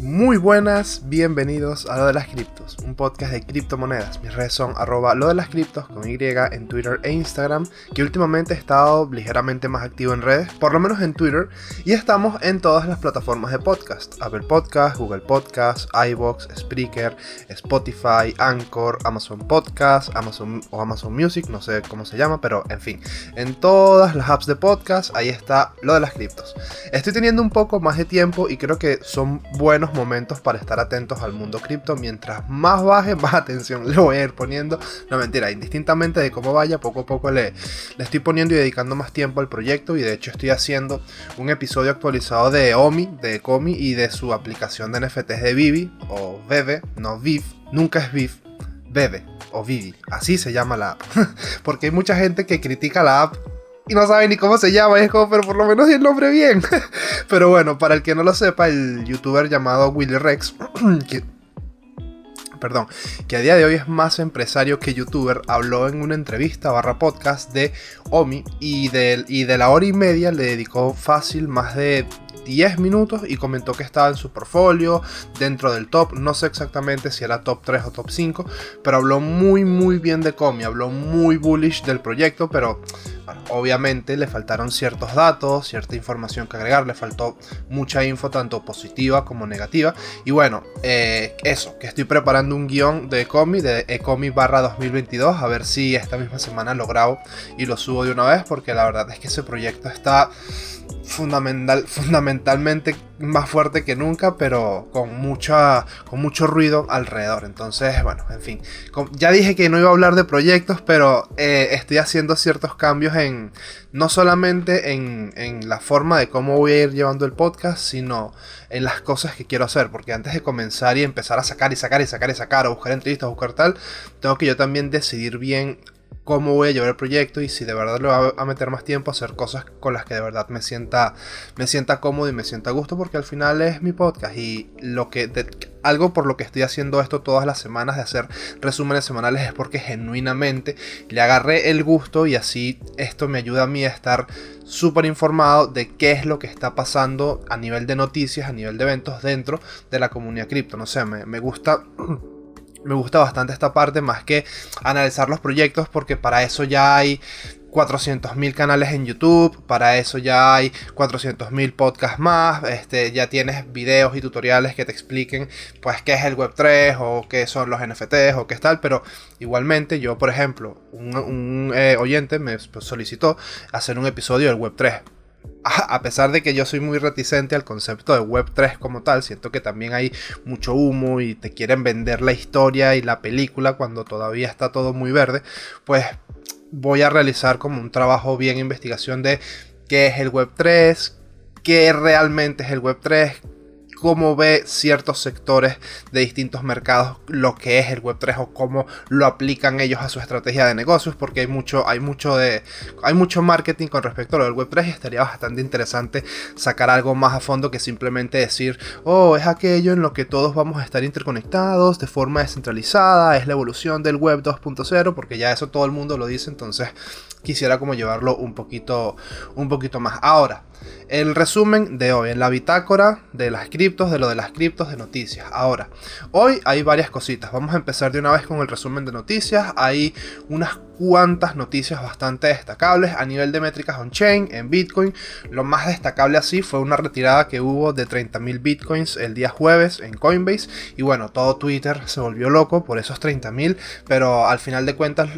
Muy buenas, bienvenidos a Lo de las Criptos, un podcast de criptomonedas. Mis redes son arroba lo de las criptos con Y en Twitter e Instagram, que últimamente he estado ligeramente más activo en redes, por lo menos en Twitter, y estamos en todas las plataformas de podcast, Apple Podcast, Google Podcast, iBox, Spreaker, Spotify, Anchor, Amazon Podcast, Amazon o Amazon Music, no sé cómo se llama, pero en fin, en todas las apps de podcast, ahí está Lo de las Criptos. Estoy teniendo un poco más de tiempo y creo que son buenos momentos para estar atentos al mundo cripto. Mientras más baje, más atención le voy a ir poniendo. No mentira, indistintamente de cómo vaya, poco a poco le, le estoy poniendo y dedicando más tiempo al proyecto. Y de hecho estoy haciendo un episodio actualizado de OMI, de Comi y de su aplicación de NFTs de Vivi o Bebe, no Viv, nunca es Viv, Bebe o Vivi, así se llama la app. Porque hay mucha gente que critica la app y no sabe ni cómo se llama. Y es como, pero por lo menos el nombre bien. pero bueno, para el que no lo sepa, el youtuber llamado Willy Rex, que, perdón, que a día de hoy es más empresario que youtuber, habló en una entrevista barra podcast de Omi y de, y de la hora y media le dedicó fácil más de 10 minutos y comentó que estaba en su portfolio, dentro del top, no sé exactamente si era top 3 o top 5, pero habló muy muy bien de Comi, habló muy bullish del proyecto, pero obviamente le faltaron ciertos datos, cierta información que agregar, le faltó mucha info tanto positiva como negativa. Y bueno, eh, eso, que estoy preparando un guion de Ecomi, de Ecomi barra 2022, a ver si esta misma semana lo grabo y lo subo de una vez, porque la verdad es que ese proyecto está fundamental, fundamentalmente más fuerte que nunca, pero con, mucha, con mucho ruido alrededor. Entonces, bueno, en fin. Ya dije que no iba a hablar de proyectos, pero eh, estoy haciendo ciertos cambios en, no solamente en, en, la forma de cómo voy a ir llevando el podcast, sino en las cosas que quiero hacer. Porque antes de comenzar y empezar a sacar y sacar y sacar y sacar, o buscar entrevistas, buscar tal, tengo que yo también decidir bien cómo voy a llevar el proyecto y si de verdad le voy a meter más tiempo a hacer cosas con las que de verdad me sienta, me sienta cómodo y me sienta a gusto porque al final es mi podcast y lo que algo por lo que estoy haciendo esto todas las semanas de hacer resúmenes semanales es porque genuinamente le agarré el gusto y así esto me ayuda a mí a estar súper informado de qué es lo que está pasando a nivel de noticias, a nivel de eventos dentro de la comunidad cripto. No sé, me gusta me gusta bastante esta parte más que analizar los proyectos porque para eso ya hay 400.000 canales en YouTube, para eso ya hay 400.000 podcasts más, este, ya tienes videos y tutoriales que te expliquen pues qué es el Web3 o qué son los NFTs o qué es tal, pero igualmente yo por ejemplo, un, eh, oyente me solicitó hacer un episodio del Web3 a pesar de que yo soy muy reticente al concepto de Web3 como tal, siento que también hay mucho humo y te quieren vender la historia y la película cuando todavía está todo muy verde, pues voy a realizar como un trabajo bien investigación de qué es el Web3, qué realmente es el Web3, cómo ve ciertos sectores de distintos mercados lo que es el Web3 o cómo lo aplican ellos a su estrategia de negocios, porque hay mucho, hay mucho de, hay mucho marketing con respecto a lo del Web3 y estaría bastante interesante sacar algo más a fondo que simplemente decir, oh, es aquello en lo que todos vamos a estar interconectados de forma descentralizada, es la evolución del Web 2.0, porque ya eso todo el mundo lo dice, entonces quisiera como llevarlo un poquito, un poquito más. Ahora, el resumen de hoy en la bitácora de las criptos, de lo de las criptos de noticias. Ahora, hoy hay varias cositas. Vamos a empezar de una vez con el resumen de noticias. Hay unas cuantas noticias bastante destacables a nivel de métricas on-chain en Bitcoin. Lo más destacable así fue una retirada que hubo de 30.000 Bitcoins el día jueves en Coinbase. Y bueno, todo Twitter se volvió loco por esos 30.000. Pero al final de cuentas,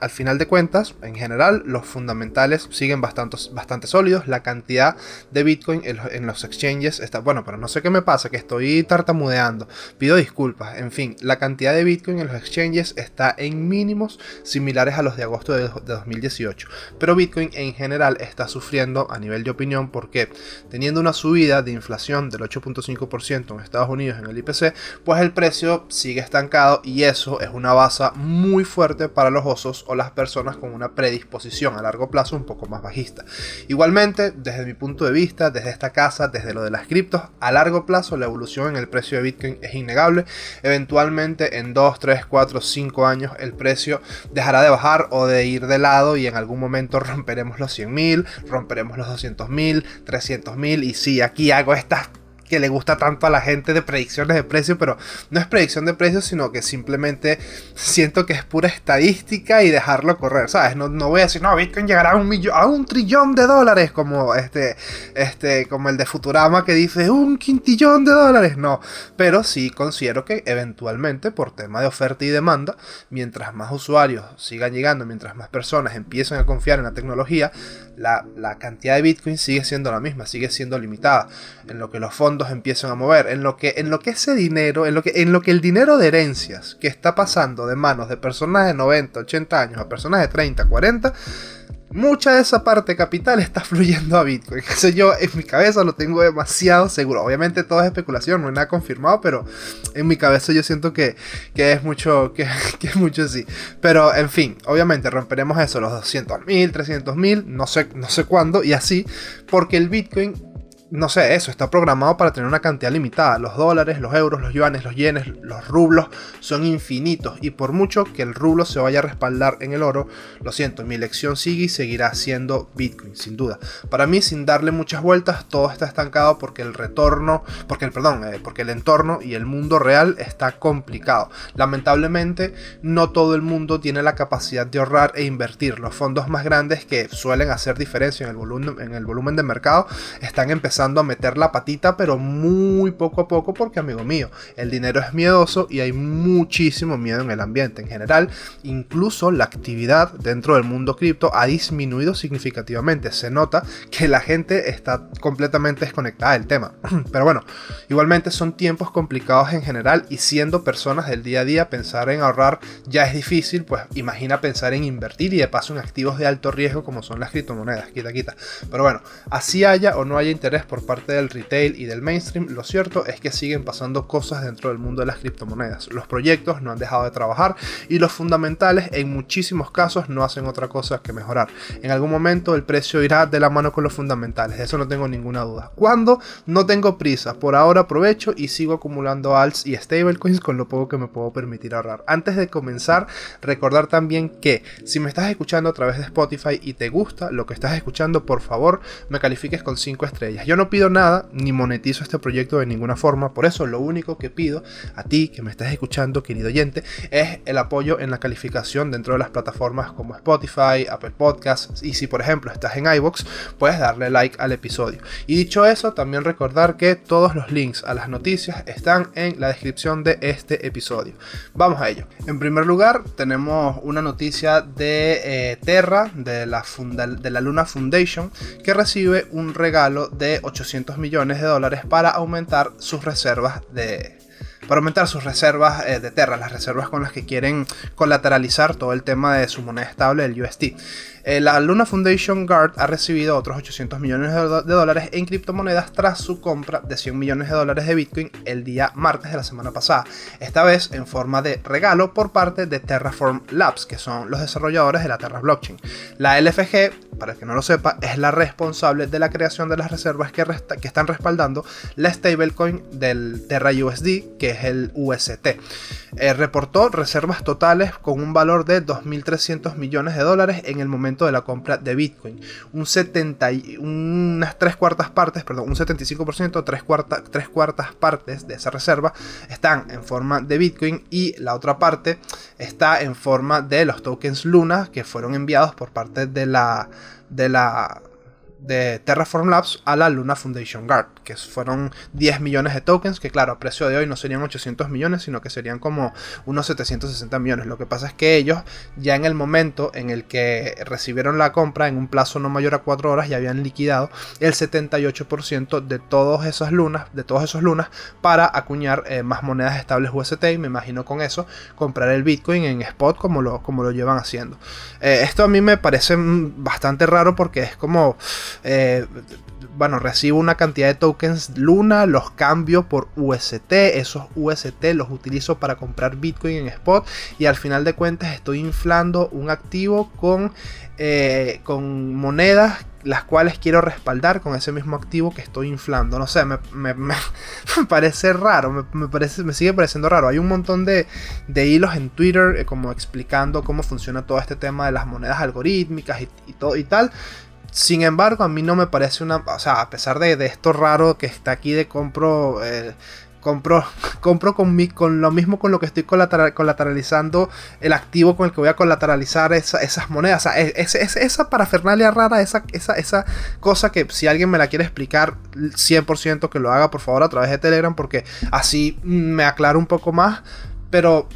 al final de cuentas, en general, los fundamentales siguen bastante, bastante sólidos. La cantidad de Bitcoin en, los exchanges está, bueno, pero no sé qué me pasa, que estoy tartamudeando. Pido disculpas. En fin, la cantidad de Bitcoin en los exchanges está en mínimos similares a los de agosto de, 2018. Pero Bitcoin en general está sufriendo a nivel de opinión porque teniendo una subida de inflación del 8.5% en Estados Unidos en el IPC, pues el precio sigue estancado y eso es una base muy fuerte para los osos o las personas con una predisposición a largo plazo un poco más bajista. Igualmente, desde mi punto de vista, desde esta casa, desde lo de las criptos, a largo plazo la evolución en el precio de Bitcoin es innegable. Eventualmente en 2, 3, 4, 5 años el precio dejará de bajar o de ir de lado y en algún momento romperemos los 100.000, romperemos los 200.000, 300.000 y si aquí hago estas que le gusta tanto a la gente de predicciones de precios, pero no es predicción de precios, sino que simplemente siento que es pura estadística y dejarlo correr, ¿sabes? No, voy a decir, no, Bitcoin llegará a un, millón, a un trillón de dólares, como este, este, como el de Futurama que dice un quintillón de dólares, no, pero sí considero que eventualmente, por tema de oferta y demanda, mientras más usuarios sigan llegando, mientras más personas empiecen a confiar en la tecnología, la, la cantidad de Bitcoin sigue siendo la misma, sigue siendo limitada, en lo que los fondos empiezan a mover, en lo que, en lo que ese dinero, en lo que, en lo que el dinero de herencias que está pasando de manos de personas de 90, 80 años a personas de 30, 40, mucha de esa parte capital está fluyendo a Bitcoin. Eso yo en mi cabeza lo tengo demasiado seguro. Obviamente todo es especulación, no hay nada confirmado, pero en mi cabeza yo siento que, es mucho, que, que, es mucho así. Pero en fin, obviamente romperemos eso, los 200 mil, 300 mil, no sé, no sé cuándo y así, porque el Bitcoin no sé, eso está programado para tener una cantidad limitada. Los dólares, los euros, los yuanes, los yenes, los rublos son infinitos. Y por mucho que el rublo se vaya a respaldar en el oro, lo siento, mi elección sigue y seguirá siendo Bitcoin, sin duda. Para mí, sin darle muchas vueltas, todo está estancado porque el retorno, porque el perdón, eh, porque el entorno y el mundo real está complicado. Lamentablemente, no todo el mundo tiene la capacidad de ahorrar e invertir. Los fondos más grandes que suelen hacer diferencia en el volumen, en el volumen de mercado están empezando a meter la patita, pero muy poco a poco, porque amigo mío, el dinero es miedoso y hay muchísimo miedo en el ambiente en general. Incluso la actividad dentro del mundo cripto ha disminuido significativamente. Se nota que la gente está completamente desconectada del tema. Pero bueno, igualmente son tiempos complicados en general y siendo personas del día a día, pensar en ahorrar ya es difícil, pues imagina pensar en invertir y de paso en activos de alto riesgo como son las criptomonedas, quita, quita. Pero bueno, así haya o no haya interés por parte del retail y del mainstream, lo cierto es que siguen pasando cosas dentro del mundo de las criptomonedas. Los proyectos no han dejado de trabajar y los fundamentales en muchísimos casos no hacen otra cosa que mejorar. En algún momento el precio irá de la mano con los fundamentales, de eso no tengo ninguna duda. Cuando no tengo prisa, por ahora aprovecho y sigo acumulando alts y stablecoins con lo poco que me puedo permitir ahorrar. Antes de comenzar, recordar también que si me estás escuchando a través de Spotify y te gusta lo que estás escuchando, por favor me califiques con 5 estrellas. No pido nada ni monetizo este proyecto de ninguna forma. Por eso lo único que pido a ti que me estás escuchando, querido oyente, es el apoyo en la calificación dentro de las plataformas como Spotify, Apple Podcasts y si por ejemplo estás en iBox, puedes darle like al episodio. Y dicho eso, también recordar que todos los links a las noticias están en la descripción de este episodio. Vamos a ello. En primer lugar, tenemos una noticia de eh, Terra, de la, de la Luna Foundation, que recibe un regalo de 800 millones de dólares para aumentar sus reservas de, para aumentar sus reservas eh, de Terra, las reservas con las que quieren colateralizar todo el tema de su moneda estable, el UST. Eh, la Luna Foundation Guard ha recibido otros 800 millones de, dólares en criptomonedas tras su compra de 100 millones de dólares de Bitcoin el día martes de la semana pasada, esta vez en forma de regalo por parte de Terraform Labs, que son los desarrolladores de la Terra Blockchain. La LFG, para el que no lo sepa, es la responsable de la creación de las reservas que, están respaldando la stablecoin del Terra USD, que es el UST. Eh, reportó reservas totales con un valor de 2.300 millones de dólares en el momento de la compra de Bitcoin. Un 70, unas tres cuartas partes, perdón, un 75%, tres, tres cuartas partes de esa reserva están en forma de Bitcoin y la otra parte está en forma de los tokens Luna que fueron enviados por parte de la de la de Terraform Labs a la Luna Foundation Guard, que fueron 10 millones de tokens, que claro, a precio de hoy no serían 800 millones, sino que serían como unos 760 millones. Lo que pasa es que ellos, ya en el momento en el que recibieron la compra, en un plazo no mayor a 4 horas, ya habían liquidado el 78% de todas esas lunas, de todos esos lunas, para acuñar eh, más monedas estables UST, y me imagino con eso comprar el Bitcoin en spot como lo, como lo llevan haciendo. Eh, esto a mí me parece bastante raro porque es como eh, bueno, recibo una cantidad de tokens Luna, los cambio por UST, esos UST los utilizo para comprar Bitcoin en spot y al final de cuentas estoy inflando un activo con, eh, con monedas las cuales quiero respaldar con ese mismo activo que estoy inflando. No sé, me, parece raro, me, parece, me sigue pareciendo raro. Hay un montón de, hilos en Twitter eh, como explicando cómo funciona todo este tema de las monedas algorítmicas y, todo, y tal Sin embargo, a mí no me parece una. O sea, a pesar de, esto raro que está aquí de compro. Eh, compro, compro con, mi, con lo mismo con lo que estoy colateralizando el activo con el que voy a colateralizar esas monedas. O sea, esa parafernalia rara, esa, esa, esa cosa que si alguien me la quiere explicar 100% que lo haga por favor a través de Telegram porque así me aclaro un poco más. Pero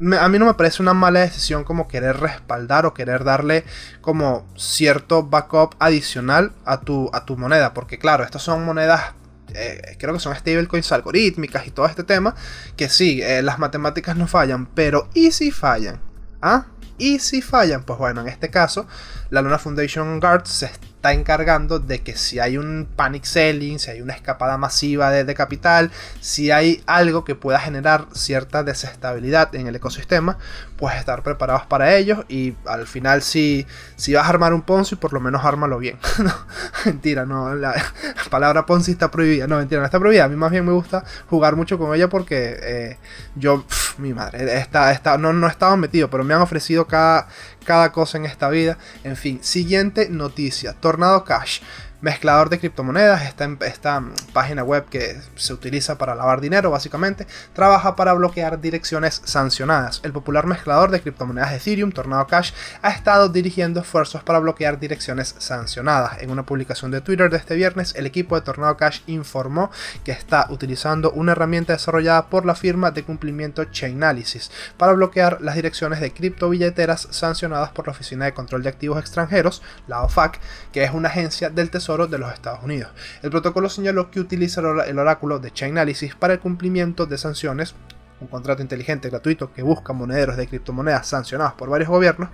a mí no me parece una mala decisión como querer respaldar o querer darle como cierto backup adicional a tu, a tu moneda. Porque claro, estas son monedas, eh, creo que son stablecoins algorítmicas y todo este tema. Que sí, eh, las matemáticas no fallan, pero ¿y si fallan? ¿Ah? ¿Y si fallan? Pues bueno, en este caso, la Luna Foundation Guard se está encargando de que si hay un panic selling, si hay una escapada masiva de, capital, si hay algo que pueda generar cierta desestabilidad en el ecosistema, pues estar preparados para ellos y al final si, si vas a armar un Ponzi, por lo menos ármalo bien. mentira, no, la, palabra Ponzi está prohibida, no, mentira, no está prohibida, a mí más bien me gusta jugar mucho con ella porque eh, yo, mi madre, está, está, no, no estaba metido, pero me han ofrecido cada cada cosa en esta vida. En fin, siguiente noticia. Tornado Cash mezclador de criptomonedas, esta, esta página web que se utiliza para lavar dinero básicamente, trabaja para bloquear direcciones sancionadas. El popular mezclador de criptomonedas de Ethereum, Tornado Cash, ha estado dirigiendo esfuerzos para bloquear direcciones sancionadas. En una publicación de Twitter de este viernes, el equipo de Tornado Cash informó que está utilizando una herramienta desarrollada por la firma de cumplimiento Chainalysis para bloquear las direcciones de criptobilleteras sancionadas por la Oficina de Control de Activos Extranjeros, la OFAC, que es una agencia del Tesoro de los Estados Unidos. El protocolo señaló que utiliza el oráculo de Chainalysis para el cumplimiento de sanciones un contrato inteligente gratuito que busca monederos de criptomonedas sancionados por varios gobiernos,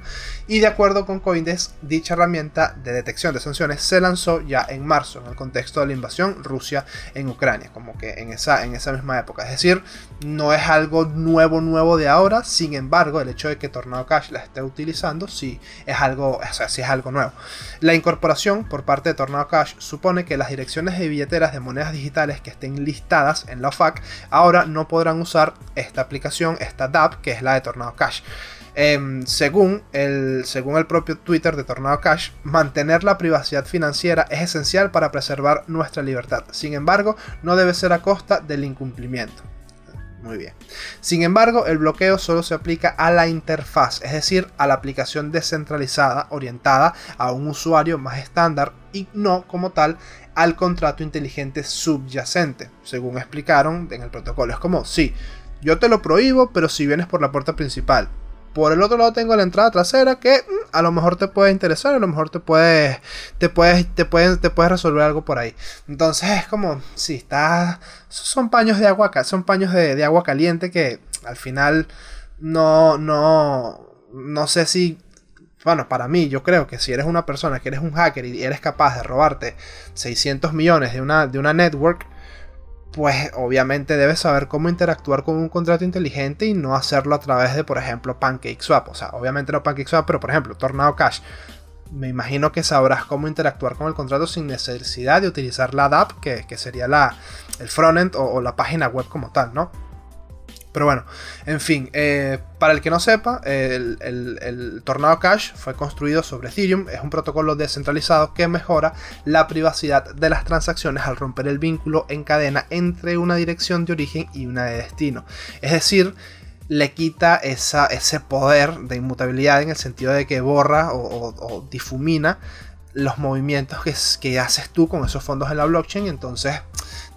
y de acuerdo con Coindesk, dicha herramienta de detección de sanciones se lanzó ya en marzo, en el contexto de la invasión Rusia en Ucrania, como que en esa, en esa misma época. Es decir, no es algo nuevo, nuevo de ahora, sin embargo, el hecho de que Tornado Cash la esté utilizando, sí es algo, o sea, sí es algo nuevo. La incorporación por parte de Tornado Cash supone que las direcciones de billeteras de monedas digitales que estén listadas en la OFAC ahora no podrán usar esta aplicación, esta DAP, que es la de Tornado Cash. Em, según, el, según el propio Twitter de Tornado Cash, mantener la privacidad financiera es esencial para preservar nuestra libertad. Sin embargo, no debe ser a costa del incumplimiento. Muy bien. Sin embargo, el bloqueo solo se aplica a la interfaz, es decir, a la aplicación descentralizada orientada a un usuario más estándar y no como tal al contrato inteligente subyacente, según explicaron en el protocolo. Es como, sí, yo te lo prohíbo, pero si vienes por la puerta principal. Por el otro lado tengo la entrada trasera que mm, a lo mejor te puede interesar, a lo mejor te puedes, te puedes, te te puedes resolver algo por ahí. Entonces es como, si está, son paños de agua, son paños de, agua caliente que al final no, no, no sé si bueno, para mí, yo creo que si eres una persona que eres un hacker y eres capaz de robarte 600 millones de una, de una network, pues obviamente debes saber cómo interactuar con un contrato inteligente y no hacerlo a través de, por ejemplo, PancakeSwap. O sea, obviamente no PancakeSwap, pero por ejemplo, Tornado Cash. Me imagino que sabrás cómo interactuar con el contrato sin necesidad de utilizar la DApp, que, sería la, el frontend o la página web como tal, ¿no? Pero bueno, en fin, eh, para el que no sepa, el, Tornado Cash fue construido sobre Ethereum, es un protocolo descentralizado que mejora la privacidad de las transacciones al romper el vínculo en cadena entre una dirección de origen y una de destino. Es decir, le quita esa, ese poder de inmutabilidad en el sentido de que borra o, difumina los movimientos que, que haces tú con esos fondos en la blockchain. Entonces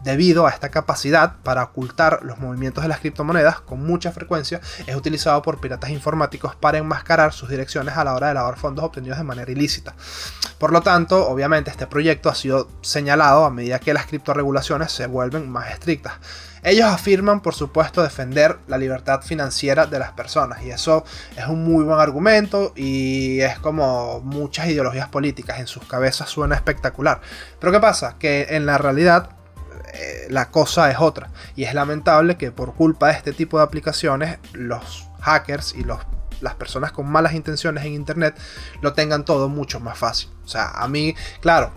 Debido a esta capacidad para ocultar los movimientos de las criptomonedas con mucha frecuencia, es utilizado por piratas informáticos para enmascarar sus direcciones a la hora de lavar fondos obtenidos de manera ilícita. Por lo tanto, obviamente este proyecto ha sido señalado a medida que las criptoregulaciones se vuelven más estrictas. Ellos afirman, por supuesto, defender la libertad financiera de las personas y eso es un muy buen argumento y es como muchas ideologías políticas en sus cabezas suena espectacular. Pero ¿qué pasa? Que en la realidad eh, la cosa es otra. Y es lamentable que por culpa de este tipo de aplicaciones, los hackers y los, las personas con malas intenciones en Internet lo tengan todo mucho más fácil. O sea, a mí, claro,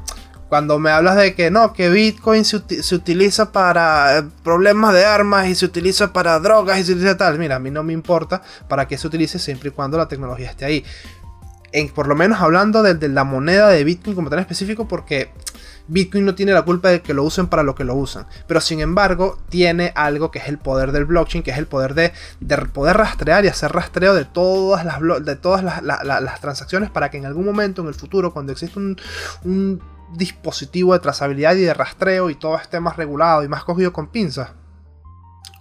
cuando me hablas de que no, que Bitcoin se, utiliza para eh, problemas de armas y se utiliza para drogas y se utiliza tal, mira, a mí no me importa para qué se utilice siempre y cuando la tecnología esté ahí. en, por lo menos hablando de, la moneda de Bitcoin como tan específico, porque Bitcoin no tiene la culpa de que lo usen para lo que lo usan, pero sin embargo tiene algo que es el poder del blockchain, que es el poder de, poder rastrear y hacer rastreo de todas, las, de todas las, transacciones para que en algún momento en el futuro, cuando existe un, un dispositivo de trazabilidad y de rastreo y todo esté más regulado y más cogido con pinzas,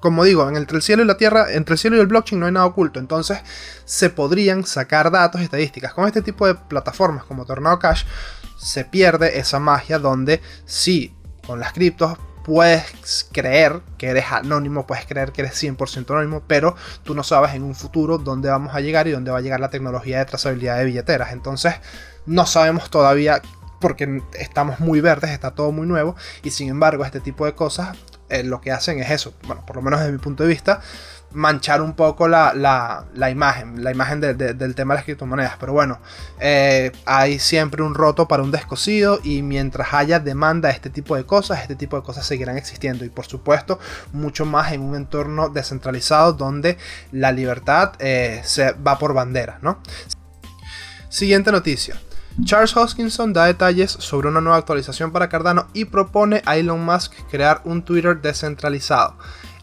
como digo, entre el cielo y la tierra, entre el cielo y el blockchain no hay nada oculto. Entonces se podrían sacar datos y estadísticas. Con este tipo de plataformas como Tornado Cash se pierde esa magia donde sí, con las criptos puedes creer que eres anónimo, puedes creer que eres 100% anónimo, pero tú no sabes en un futuro dónde vamos a llegar y dónde va a llegar la tecnología de trazabilidad de billeteras. Entonces no sabemos todavía porque estamos muy verdes, está todo muy nuevo y sin embargo este tipo de cosas eh, lo que hacen es eso, bueno, por lo menos desde mi punto de vista, manchar un poco la, imagen, la imagen del tema de las criptomonedas. Pero bueno, eh, hay siempre un roto para un descosido y mientras haya demanda de este tipo de cosas, este tipo de cosas seguirán existiendo. Y por supuesto, mucho más en un entorno descentralizado donde la libertad eh, se va por bandera, ¿no? Siguiente noticia. Charles Hoskinson da detalles sobre una nueva actualización para Cardano y propone a Elon Musk crear un Twitter descentralizado.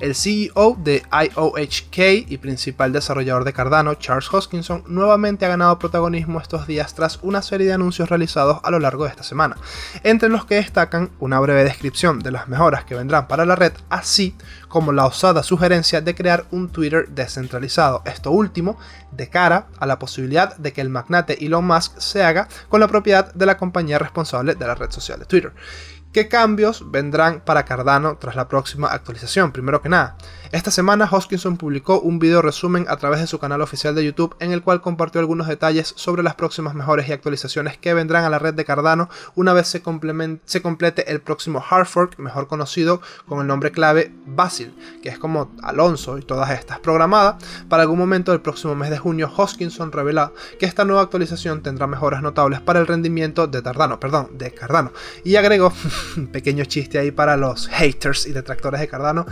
El CEO de IOHK y principal desarrollador de Cardano, Charles Hoskinson, nuevamente ha ganado protagonismo estos días tras una serie de anuncios realizados a lo largo de esta semana, entre los que destacan una breve descripción de las mejoras que vendrán para la red, así como la osada sugerencia de crear un Twitter descentralizado. Esto último de cara a la posibilidad de que el magnate Elon Musk se haga con la propiedad de la compañía responsable de la red social de Twitter. ¿Qué cambios vendrán para Cardano tras la próxima actualización? Primero que nada, esta semana Hoskinson publicó un video resumen a través de su canal oficial de YouTube en el cual compartió algunos detalles sobre las próximas mejores y actualizaciones que vendrán a la red de Cardano una vez se, se complete el próximo hard fork, mejor conocido con el nombre clave Basil, que es como Alonso y todas estas, programada para algún momento del próximo mes de junio. Hoskinson reveló que esta nueva actualización tendrá mejoras notables para el rendimiento de Cardano, perdón, de Cardano, y agregó pequeño chiste ahí para los haters y detractores de Cardano.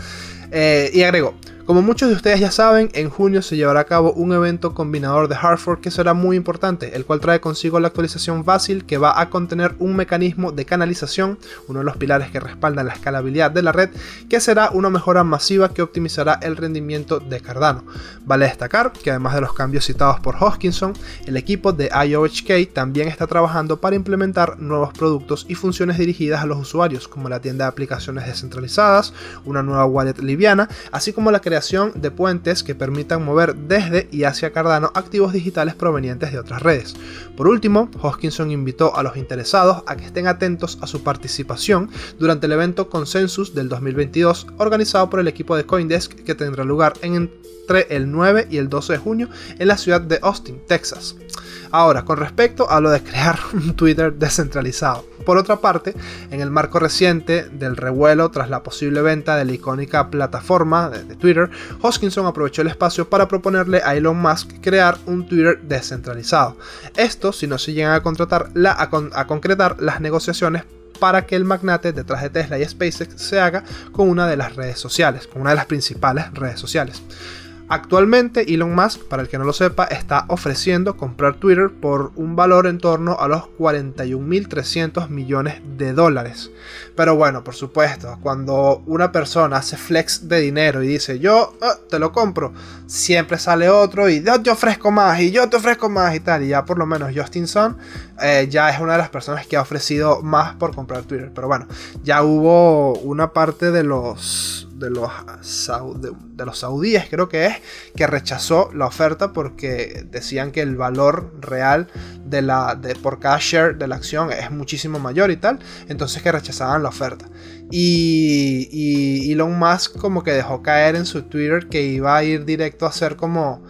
Eh, y agregó, como muchos de ustedes ya saben, en junio se llevará a cabo un evento combinador de hardware que será muy importante, el cual trae consigo la actualización fácil que va a contener un mecanismo de canalización, uno de los pilares que respaldan la escalabilidad de la red, que será una mejora masiva que optimizará el rendimiento de Cardano. Vale destacar que además de los cambios citados por Hoskinson, el equipo de IOHK también está trabajando para implementar nuevos productos y funciones dirigidas a los usuarios, como la tienda de aplicaciones descentralizadas, una nueva wallet así como la creación de puentes que permitan mover desde y hacia Cardano activos digitales provenientes de otras redes. Por último, Hoskinson invitó a los interesados a que estén atentos a su participación durante el evento Consensus del 2022 organizado por el equipo de Coindesk que tendrá lugar entre el 9 y el 12 de junio en la ciudad de Austin, Texas. Ahora, con respecto a lo de crear un Twitter descentralizado. Por otra parte, en el marco reciente del revuelo tras la posible venta de la icónica plataforma de, Twitter, Hoskinson aprovechó el espacio para proponerle a Elon Musk crear un Twitter descentralizado. Esto si no se llegan a, a concretar las negociaciones para que el magnate detrás de Tesla y SpaceX se haga con una de las redes sociales, con una de las principales redes sociales. Actualmente Elon Musk, para el que no lo sepa, está ofreciendo comprar Twitter por un valor en torno a los 41.300 millones de dólares. Pero bueno, por supuesto, cuando una persona hace flex de dinero y dice yo ah, te lo compro, siempre sale otro y yo te ofrezco más y yo te ofrezco más y tal. Y ya por lo menos Justin Sun eh, ya es una de las personas que ha ofrecido más por comprar Twitter. Pero bueno, ya hubo una parte de los de los, los saudíes, creo que es, que rechazó la oferta porque decían que el valor real de la, de, por cada share de la acción es muchísimo mayor y tal, entonces que rechazaban la oferta. Y, y Elon Musk como que dejó caer en su Twitter que iba a ir directo a hacer como...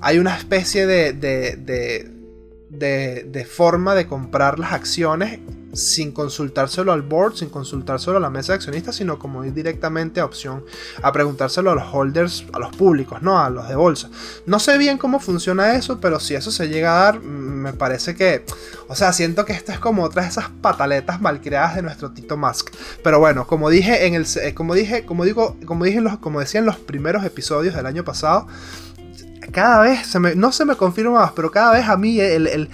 Hay una especie de, de, de, de forma de comprar las acciones sin consultárselo al board, sin consultárselo a la mesa de accionistas, sino como ir directamente a opción, a preguntárselo a los holders, a los públicos, no a los de bolsa. No sé bien cómo funciona eso, pero si eso se llega a dar, me parece que, o sea, siento que esto es como otras de esas pataletas malcriadas de nuestro Tito Musk. Pero bueno, como dije en el, como dije, como digo, como dije los, como decía en los primeros episodios del año pasado, cada vez, no se me confirma más, pero cada vez a mí el,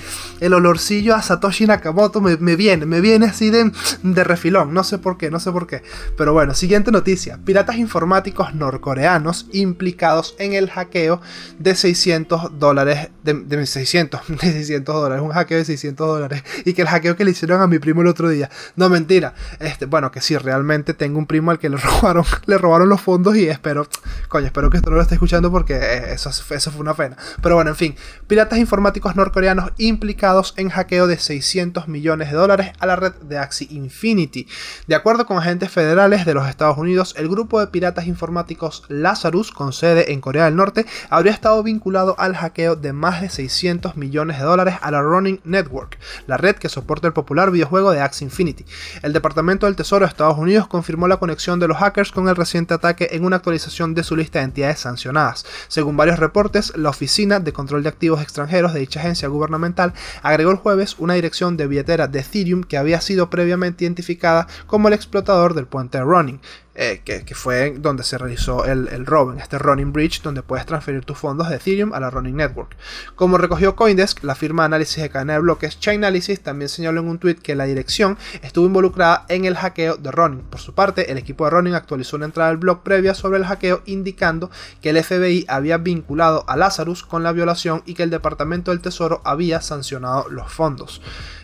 olorcillo a Satoshi Nakamoto me, viene, me viene así de, de refilón, no sé por qué, no sé por qué. Pero bueno, siguiente noticia, piratas informáticos norcoreanos implicados en el hackeo de 600 dólares, de, de 600, de 600 dólares, un hackeo de 600 dólares, y que el hackeo que le hicieron a mi primo el otro día, no mentira, este, bueno, que sí, realmente tengo un primo al que le robaron, le robaron los fondos y espero, coño, espero que esto no lo esté escuchando porque eh, eso, eso fue una pena. Pero bueno, en fin, piratas informáticos norcoreanos implicados en hackeo de 600 millones de dólares a la red de Axie Infinity. De acuerdo con agentes federales de los Estados Unidos, el grupo de piratas informáticos Lazarus, con sede en Corea del Norte, habría estado vinculado al hackeo de más de 600 millones de dólares a la Running Network, la red que soporta el popular videojuego de Axie Infinity. El Departamento del Tesoro de Estados Unidos confirmó la conexión de los hackers con el reciente ataque en una actualización de su lista de entidades sancionadas. Según varios reportes, la Oficina de Control de Activos Extranjeros de dicha agencia gubernamental agregó el jueves una dirección de billetera de Ethereum que había sido previamente identificada como el explotador del puente de Running. Eh, que, fue donde se realizó el, el, robo, en este Running Bridge, donde puedes transferir tus fondos de Ethereum a la Running Network. Como recogió Coindesk, la firma de análisis de cadena de bloques Chainalysis también señaló en un tweet que la dirección estuvo involucrada en el hackeo de Running. Por su parte, el equipo de Running actualizó una entrada del blog previa sobre el hackeo indicando que el FBI había vinculado a Lazarus con la violación y que el Departamento del Tesoro había sancionado los fondos.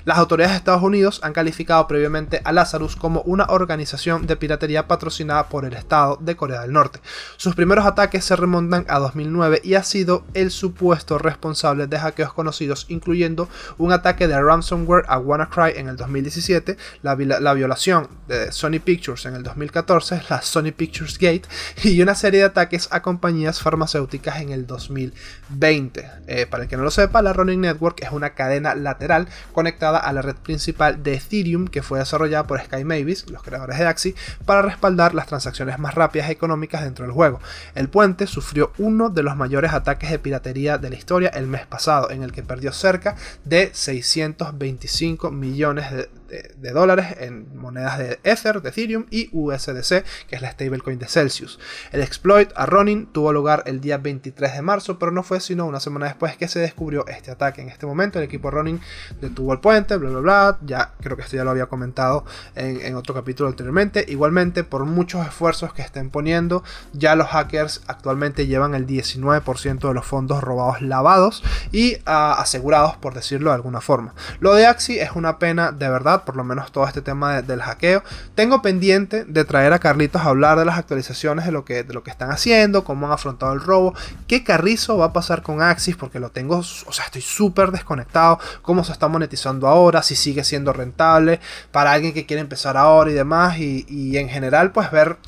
Las autoridades de Estados Unidos han calificado previamente a Lazarus como una organización de piratería patrocinada por el Estado de Corea del Norte. Sus primeros ataques se remontan a 2009 y ha sido el supuesto responsable de hackeos conocidos, incluyendo un ataque de ransomware a WannaCry en el 2017, la, violación de Sony Pictures en el 2014, la Sony Pictures Gate y una serie de ataques a compañías farmacéuticas en el 2020. Eh, para el que no lo sepa, la Running Network es una cadena lateral conectada a la red principal de Ethereum que fue desarrollada por Sky Mavis, los creadores de Axie, para respaldar las transacciones más rápidas y económicas dentro del juego. El puente sufrió uno de los mayores ataques de piratería de la historia el mes pasado, en el que perdió cerca de 625 millones de de, dólares en monedas de Ether, de Ethereum y USDC, que es la stablecoin de Celsius. El exploit a Ronin tuvo lugar el día 23 de marzo, pero no fue sino una semana después que se descubrió este ataque. En este momento el equipo Ronin detuvo el puente, bla bla bla, ya creo que esto ya lo había comentado en, otro capítulo anteriormente. Igualmente, por muchos esfuerzos que estén poniendo, ya los hackers actualmente llevan el 19% de los fondos robados lavados y ah, asegurados, por decirlo de alguna forma. Lo de Axie es una pena de verdad por lo menos todo este tema del hackeo. Tengo pendiente de traer a Carlitos a hablar de las actualizaciones de lo que, de lo que están haciendo, cómo han afrontado el robo, qué carrizo va a pasar con Axis, porque lo tengo, o sea, estoy súper desconectado, cómo se está monetizando ahora, si sigue siendo rentable para alguien que quiere empezar ahora y demás, y, en general, pues ver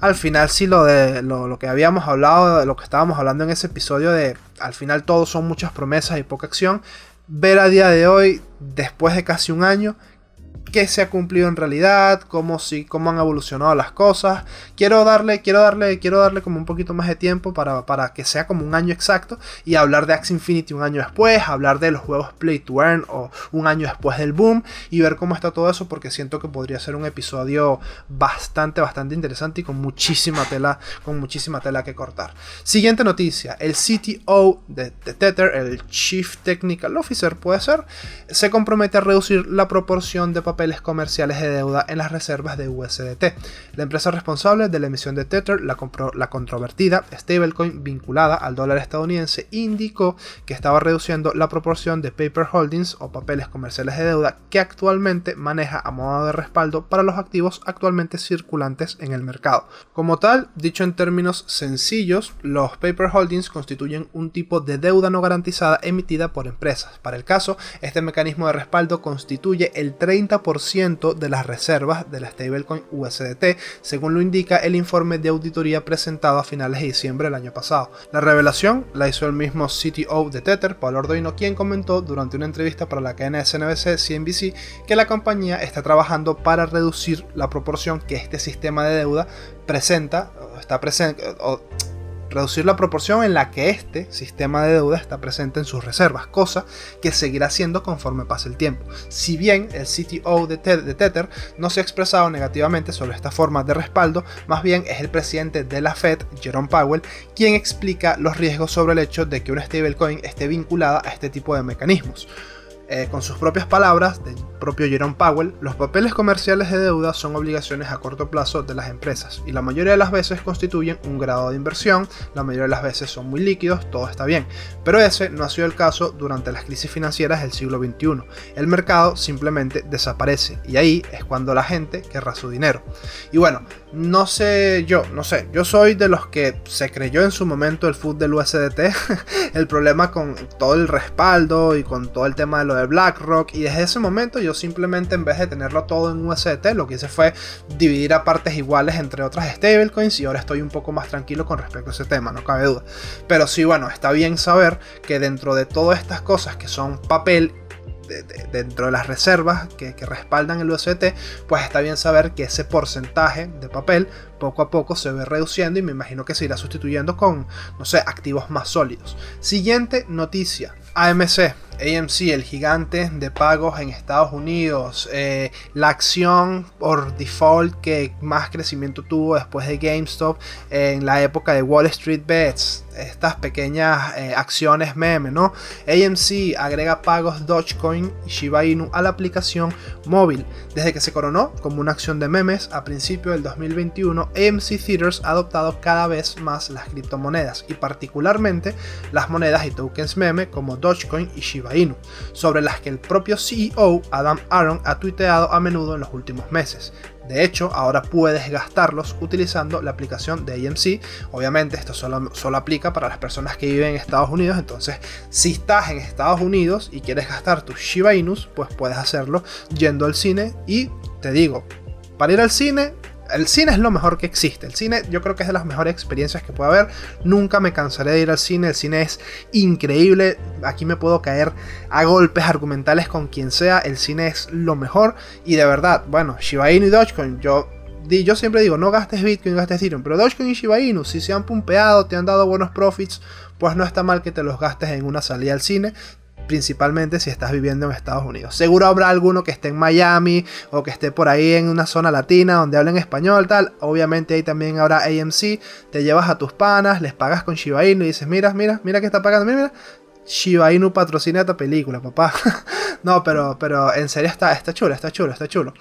al final si lo de lo, lo, que habíamos hablado, de lo que estábamos hablando en ese episodio de al final todo son muchas promesas y poca acción, ver a día de hoy, después de casi un año, qué se ha cumplido en realidad, cómo, si, cómo han evolucionado las cosas. Quiero darle, quiero darle, quiero darle como un poquito más de tiempo para, para que sea como un año exacto y hablar de Axie Infinity un año después, hablar de los juegos Play to Earn o un año después del boom y ver cómo está todo eso porque siento que podría ser un episodio bastante, bastante interesante y con muchísima tela, con muchísima tela que cortar. Siguiente noticia, el CTO de, Tether, el Chief Technical Officer puede ser, se compromete a reducir la proporción de papeles comerciales de deuda en las reservas de USDT. La empresa responsable de la emisión de Tether, la, la controvertida stablecoin vinculada al dólar estadounidense, indicó que estaba reduciendo la proporción de paper holdings o papeles comerciales de deuda que actualmente maneja a modo de respaldo para los activos actualmente circulantes en el mercado. Como tal, dicho en términos sencillos, los paper holdings constituyen un tipo de deuda no garantizada emitida por empresas. Para el caso, este mecanismo de respaldo constituye el 30% de las reservas de la stablecoin USDT, según lo indica el informe de auditoría presentado a finales de diciembre del año pasado. La revelación la hizo el mismo CTO de Tether, Paul Ordoino, quien comentó durante una entrevista para la cadena SNBC CNBC que la compañía está trabajando para reducir la proporción que este sistema de deuda presenta, está presente, reducir la proporción en la que este sistema de deuda está presente en sus reservas, cosa que seguirá siendo conforme pase el tiempo. Si bien el CTO de, Tether no se ha expresado negativamente sobre esta forma de respaldo, más bien es el presidente de la Fed, Jerome Powell, quien explica los riesgos sobre el hecho de que una stablecoin esté vinculada a este tipo de mecanismos. Eh, con sus propias palabras, del propio Jerome Powell, los papeles comerciales de deuda son obligaciones a corto plazo de las empresas y la mayoría de las veces constituyen un grado de inversión, la mayoría de las veces son muy líquidos, todo está bien. Pero ese no ha sido el caso durante las crisis financieras del siglo XXI. El mercado simplemente desaparece y ahí es cuando la gente querrá su dinero. Y bueno, no sé yo, no sé, yo soy de los que se creyó en su momento el food del USDT, el problema con todo el respaldo y con todo el tema de lo de BlackRock y desde ese momento yo simplemente en vez de tenerlo todo en USDT lo que hice fue dividir a partes iguales entre otras stablecoins y ahora estoy un poco más tranquilo con respecto a ese tema, no cabe duda. Pero sí, bueno, está bien saber que dentro de todas estas cosas que son papel dentro de las reservas que, respaldan el USDT, pues está bien saber que ese porcentaje de papel poco a poco se ve reduciendo y me imagino que se irá sustituyendo con, no sé, activos más sólidos. Siguiente noticia, AMC. AMC, el gigante de pagos en Estados Unidos, eh, la acción por default que más crecimiento tuvo después de GameStop en la época de Wall Street Bets, estas pequeñas eh, acciones meme, ¿no? AMC agrega pagos Dogecoin y Shiba Inu a la aplicación móvil. Desde que se coronó como una acción de memes a principios del 2021, AMC Theaters ha adoptado cada vez más las criptomonedas y particularmente las monedas y tokens meme como Dogecoin y Shiba Inu, sobre las que el propio CEO Adam Aaron ha tuiteado a menudo en los últimos meses. De hecho, ahora puedes gastarlos utilizando la aplicación de AMC. Obviamente, esto solo, solo, aplica para las personas que viven en Estados Unidos. Entonces, si estás en Estados Unidos y quieres gastar tus Shiba Inus, pues puedes hacerlo yendo al cine. Y te digo, para ir al cine el cine es lo mejor que existe. El cine yo creo que es de las mejores experiencias que puede haber. Nunca me cansaré de ir al cine. El cine es increíble. Aquí me puedo caer a golpes argumentales con quien sea. El cine es lo mejor. Y de verdad, bueno, Shiba Inu y Dogecoin, yo, yo siempre digo, no gastes Bitcoin, gastes Ethereum. Pero Dogecoin y Shiba Inu, si se han pumpeado, te han dado buenos profits, pues no está mal que te los gastes en una salida al cine principalmente si estás viviendo en Estados Unidos. Seguro habrá alguno que esté en Miami o que esté por ahí en una zona latina donde hablen español, tal. Obviamente ahí también habrá AMC. Te llevas a tus panas, les pagas con Shiba Inu y dices, mira, mira, mira que está pagando, mira, mira. Shiba Inu patrocina esta película, papá. no, pero, pero en serio está, está chulo, está chulo, está chulo.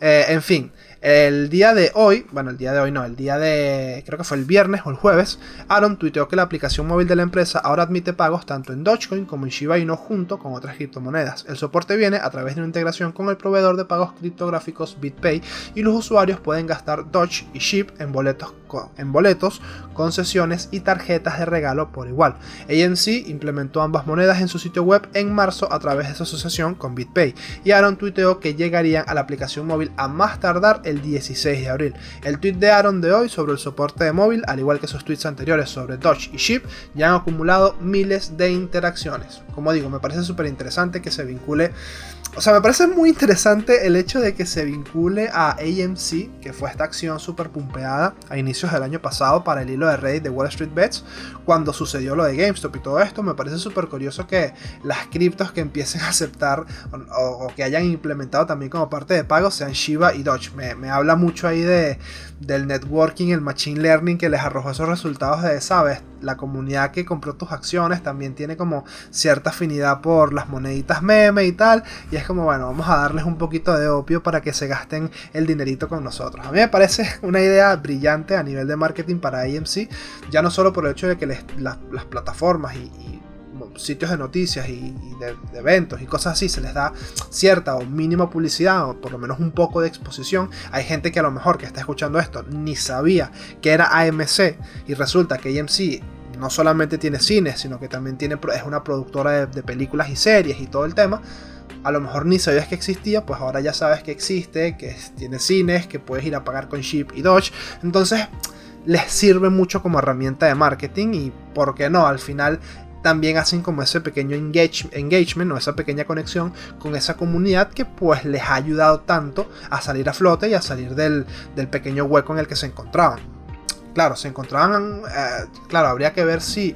Eh, en fin, el día de hoy, bueno, el día de hoy no, el día de, creo que fue el viernes o el jueves, Aaron tuiteó que la aplicación móvil de la empresa ahora admite pagos tanto en Dogecoin como en Shiba Inu junto con otras criptomonedas. El soporte viene a través de una integración con el proveedor de pagos criptográficos BitPay y los usuarios pueden gastar Doge y SHIB en boletos, en boletos, concesiones y tarjetas de regalo por igual. AMC implementó ambas monedas en su sitio web en marzo a través de su asociación con BitPay y Aaron tuiteó que llegarían a la aplicación móvil a más tardar el 16 de abril. El tweet de Aaron de hoy sobre el soporte de móvil, al igual que sus tweets anteriores sobre Dodge y Ship, ya han acumulado miles de interacciones. Como digo, me parece súper interesante que se vincule o sea, me parece muy interesante el hecho de que se vincule a AMC, que fue esta acción súper pumpeada a inicios del año pasado para el hilo de Reddit de Wall Street Bets, cuando sucedió lo de GameStop y todo esto. Me parece súper curioso que las criptos que empiecen a aceptar o, que hayan implementado también como parte de pago sean Shiba y Doge. Me, habla mucho ahí de, del networking, el machine learning que les arrojó esos resultados de, ¿sabes? La comunidad que compró tus acciones también tiene como cierta afinidad por las moneditas meme y tal. Y es como, bueno, vamos a darles un poquito de opio para que se gasten el dinerito con nosotros. A mí me parece una idea brillante a nivel de marketing para AMC, ya no solo por el hecho de que las, plataformas y, sitios de noticias y, de, eventos y cosas así se les da cierta o mínima publicidad o por lo menos un poco de exposición. Hay gente que a lo mejor que está escuchando esto ni sabía que era AMC y resulta que AMC no solamente tiene cines, sino que también tiene, es una productora de películas y series y todo el tema a lo mejor ni sabías que existía, pues ahora ya sabes que existe, que tiene cines, que puedes ir a pagar con Ship y Dodge. Entonces, les sirve mucho como herramienta de marketing y, ¿por qué no? Al final también hacen como ese pequeño engagement o esa pequeña conexión con esa comunidad que pues les ha ayudado tanto a salir a flote y a salir del, del pequeño hueco en el que se encontraban. Claro, se encontraban, eh, claro, habría que ver si...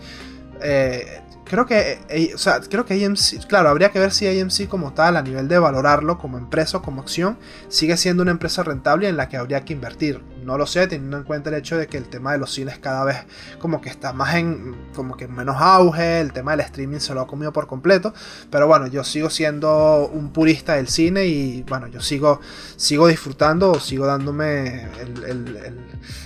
Eh, creo que, eh, o sea, creo que claro, habría que ver si AMC como tal, a nivel de valorarlo como empresa o como acción, sigue siendo una empresa rentable en la que habría que invertir. No lo sé, teniendo en cuenta el hecho de que el tema de los cines cada vez como que está más en, como que menos auge, el tema del streaming se lo ha comido por completo, pero bueno, yo sigo siendo un purista del cine y bueno, yo sigo, sigo disfrutando, sigo dándome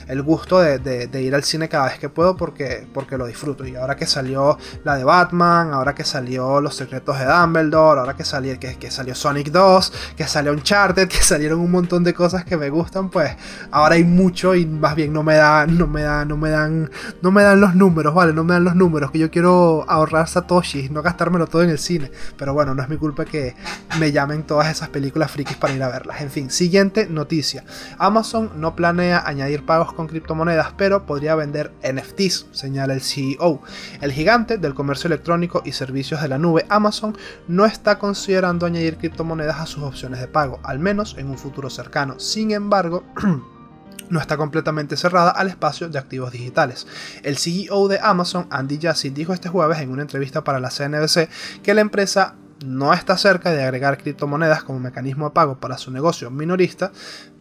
el, gusto de, ir al cine cada vez que puedo porque, porque lo disfruto. Y ahora que salió la de Batman, ahora que salió Los Secretos de Dumbledore, ahora que salió, que, que salió Sonic 2, que salió Uncharted, que salieron un montón de cosas que me gustan, pues ahora hay mucho y más bien no me da, no me da, no me dan, no me dan los números, vale, no me dan los números, que yo quiero ahorrar Satoshi, no gastármelo todo en el cine. Pero bueno, no es mi culpa que me llamen todas esas películas frikis para ir a verlas. En fin, siguiente noticia. Amazon no planea añadir pagos con criptomonedas, pero podría vender NFTs, señala el CEO. El gigante del comercio electrónico y servicios de la nube, Amazon, no está considerando añadir criptomonedas a sus opciones de pago, al menos en un futuro cercano. Sin embargo, no está completamente cerrada al espacio de activos digitales. El CEO de Amazon, Andy Jassy, dijo este jueves en una entrevista para la CNBC que la empresa no está cerca de agregar criptomonedas como mecanismo de pago para su negocio minorista,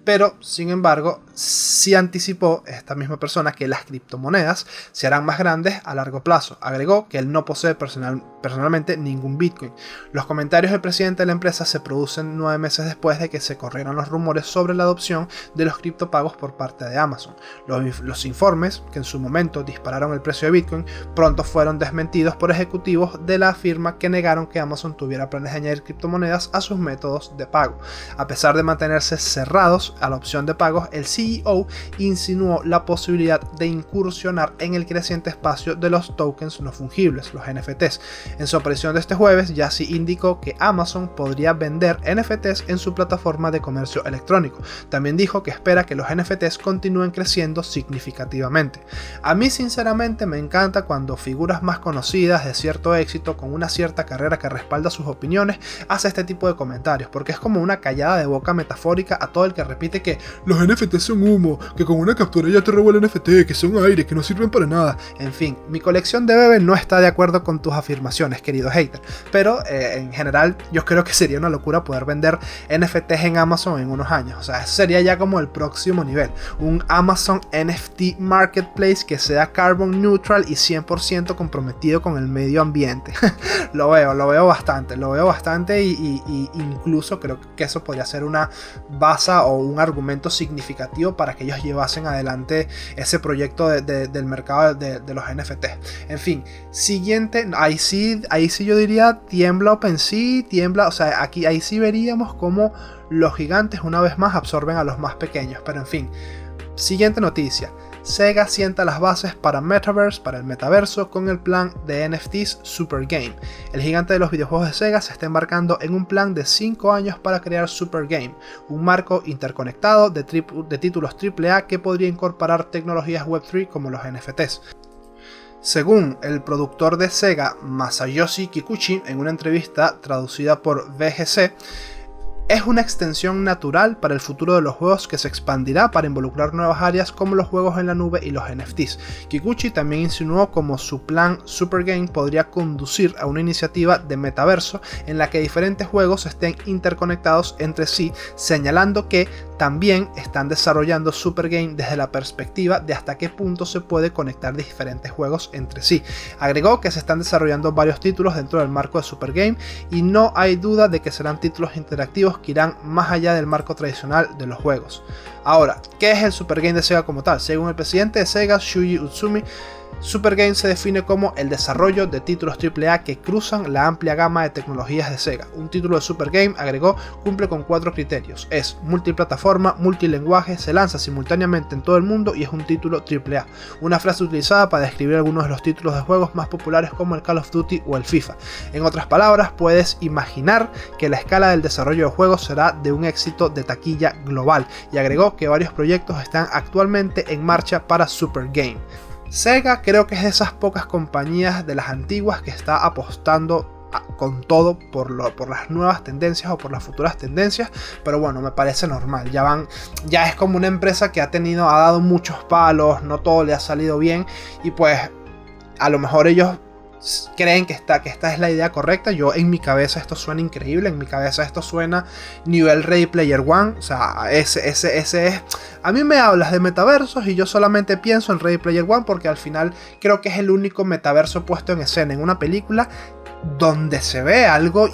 pero, sin embargo, sí anticipó esta misma persona que las criptomonedas se harán más grandes a largo plazo. Agregó que él no posee personalmente ningún Bitcoin. Los comentarios del presidente de la empresa se producen nueve meses después de que se corrieron los rumores sobre la adopción de los criptopagos por parte de Amazon. Los, los informes, que en su momento dispararon el precio de Bitcoin, pronto fueron desmentidos por ejecutivos de la firma que negaron que Amazon tuviera planes de añadir criptomonedas a sus métodos de pago. A pesar de mantenerse cerrados a la opción de pagos, el CEO insinuó la posibilidad de incursionar en el creciente espacio de los tokens no fungibles, los NFTs. En su aparición de este jueves, Yassi indicó que Amazon podría vender NFTs en su plataforma de comercio electrónico. También dijo que espera que los NFTs continúen creciendo significativamente. A mí sinceramente me encanta cuando figuras más conocidas de cierto éxito con una cierta carrera que respalda sus opiniones hace este tipo de comentarios, porque es como una callada de boca metafórica a todo el que repite que los NFT son humo, que con una captura ya te revuelve el NFT, que son aire, que no sirven para nada. En fin, mi colección de bebé no está de acuerdo con tus afirmaciones, querido hater. Pero eh, en general, yo creo que sería una locura poder vender NFTs en Amazon en unos años. O sea, sería ya como el próximo nivel. Un Amazon NFT Marketplace que sea carbon neutral y 100% comprometido con el medio ambiente. lo veo, lo veo bastante, lo veo bastante y, incluso creo que eso podría ser una base o un un argumento significativo para que ellos llevasen adelante ese proyecto del mercado de, los NFT. En fin, siguiente, ahí sí, ahí sí yo diría tiembla OpenSea, tiembla, o sea, aquí ahí sí veríamos cómo los gigantes una vez más absorben a los más pequeños, pero en fin, siguiente noticia. Sega sienta las bases para Metaverse, para el metaverso, con el plan de NFTs Super Game. El gigante de los videojuegos de Sega se está embarcando en un plan de 5 años para crear Super Game, un marco interconectado de, de títulos AAA que podría incorporar tecnologías Web3 como los NFTs. Según el productor de Sega, Masayoshi Kikuchi, en una entrevista traducida por VGC, es una extensión natural para el futuro de los juegos que se expandirá para involucrar nuevas áreas como los juegos en la nube y los NFTs. Kikuchi también insinuó como su plan Super Game podría conducir a una iniciativa de metaverso en la que diferentes juegos estén interconectados entre sí, señalando que también están desarrollando Super Game desde la perspectiva de hasta qué punto se puede conectar diferentes juegos entre sí. Agregó que se están desarrollando varios títulos dentro del marco de Super Game y no hay duda de que serán títulos interactivos que irán más allá del marco tradicional de los juegos. Ahora, ¿qué es el Super Game de Sega como tal? Según el presidente de Sega, Shuji Utsumi, Super Game se define como el desarrollo de títulos AAA que cruzan la amplia gama de tecnologías de Sega. Un título de Super Game, agregó, cumple con cuatro criterios. Es multiplataforma, multilenguaje, se lanza simultáneamente en todo el mundo y es un título AAA. Una frase utilizada para describir algunos de los títulos de juegos más populares como el Call of Duty o el FIFA. En otras palabras, puedes imaginar que la escala del desarrollo de juegos será de un éxito de taquilla global y agregó que varios proyectos están actualmente en marcha para Super Game. Sega creo que es de esas pocas compañías de las antiguas que está apostando con todo por, por las nuevas tendencias o por las futuras tendencias, pero bueno, me parece normal. Ya van, ya es como una empresa que ha tenido, ha dado muchos palos, no todo le ha salido bien y pues a lo mejor ellos creen que, está, que esta es la idea correcta. Yo en mi cabeza esto suena increíble, en mi cabeza esto suena nivel Ready Player One. O sea, ese, ese, ese es... A mí me hablas de metaversos y yo solamente pienso en Ready Player One porque al final creo que es el único metaverso puesto en escena en una película donde se ve algo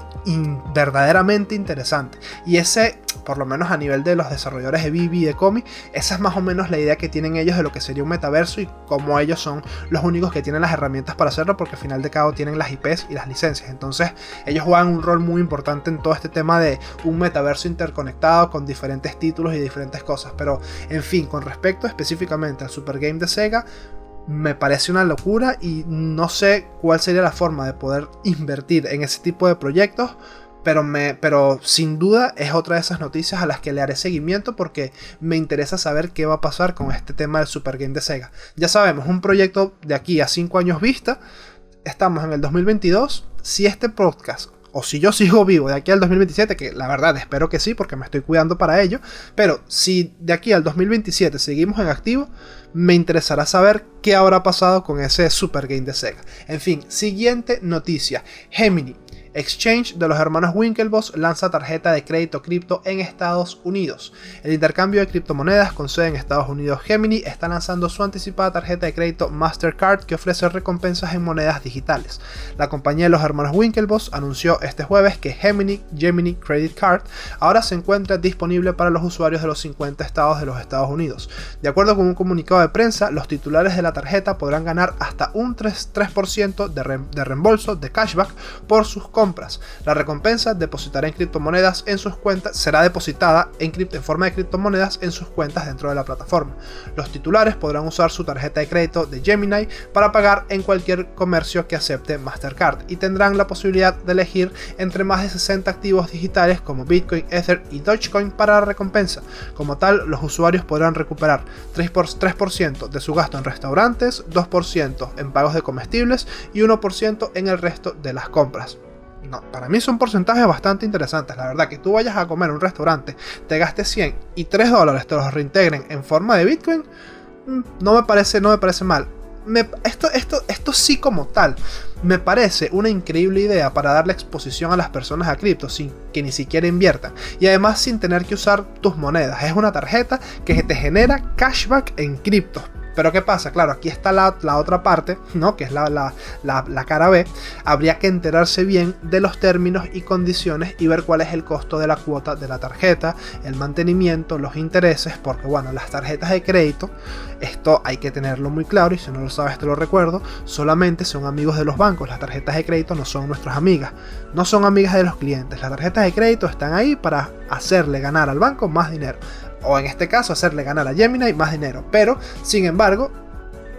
verdaderamente interesante. Y ese, por lo menos a nivel de los desarrolladores de Vivi y de Comi, esa es más o menos la idea que tienen ellos de lo que sería un metaverso y cómo ellos son los únicos que tienen las herramientas para hacerlo, porque al final de cabo tienen las IPs y las licencias. Entonces, ellos juegan un rol muy importante en todo este tema de un metaverso interconectado con diferentes títulos y diferentes cosas. Pero, en fin, con respecto específicamente al Super Game de Sega, me parece una locura y no sé cuál sería la forma de poder invertir en ese tipo de proyectos. Pero, me, sin duda es otra de esas noticias a las que le haré seguimiento porque me interesa saber qué va a pasar con este tema del Super Game de Sega. Ya sabemos, un proyecto de aquí a 5 años vista. Estamos en el 2022. Si este podcast o si yo sigo vivo de aquí al 2027, que la verdad espero que sí, porque me estoy cuidando para ello, pero si de aquí al 2027 seguimos en activo, me interesará saber qué habrá pasado con ese Super Game de Sega. En fin, siguiente noticia. Gemini Exchange de los hermanos Winklevoss lanza tarjeta de crédito cripto en Estados Unidos. El intercambio de criptomonedas con sede en Estados Unidos Gemini está lanzando su anticipada tarjeta de crédito Mastercard que ofrece recompensas en monedas digitales. La compañía de los hermanos Winklevoss anunció este jueves que Gemini Gemini Credit Card ahora se encuentra disponible para los usuarios de los 50 estados de los Estados Unidos. De acuerdo con un comunicado de prensa, los titulares de la tarjeta podrán ganar hasta un 3%, de, de reembolso de cashback por sus compras la recompensa depositará en criptomonedas en sus cuentas, será depositada en, en forma de criptomonedas en sus cuentas dentro de la plataforma. Los titulares podrán usar su tarjeta de crédito de Gemini para pagar en cualquier comercio que acepte Mastercard y tendrán la posibilidad de elegir entre más de 60 activos digitales como Bitcoin, Ether y Dogecoin para la recompensa. Como tal, los usuarios podrán recuperar 3%, de su gasto en restaurantes, 2% en pagos de comestibles y 1% en el resto de las compras no, para mí son porcentajes bastante interesantes. La verdad, que tú vayas a comer a un restaurante, te gastes 100 y 3 dólares te los reintegren en forma de Bitcoin, mm, no me parece, no me parece mal. esto, esto, esto sí como tal, me parece una increíble idea para darle exposición a las personas a cripto sin que ni siquiera inviertan. Y además sin tener que usar tus monedas. Es una tarjeta que te genera cashback en criptos pero ¿qué pasa? Claro, aquí está la, otra parte, ¿no? Que es la, la, cara B. Habría que enterarse bien de los términos y condiciones y ver cuál es el costo de la cuota de la tarjeta, el mantenimiento, los intereses, porque bueno, las tarjetas de crédito, esto hay que tenerlo muy claro y si no lo sabes te lo recuerdo, solamente son amigos de los bancos. Las tarjetas de crédito no son nuestras amigas, no son amigas de los clientes. Las tarjetas de crédito están ahí para hacerle ganar al banco más dinero o en este caso hacerle ganar a Gemini más dinero. Pero, sin embargo,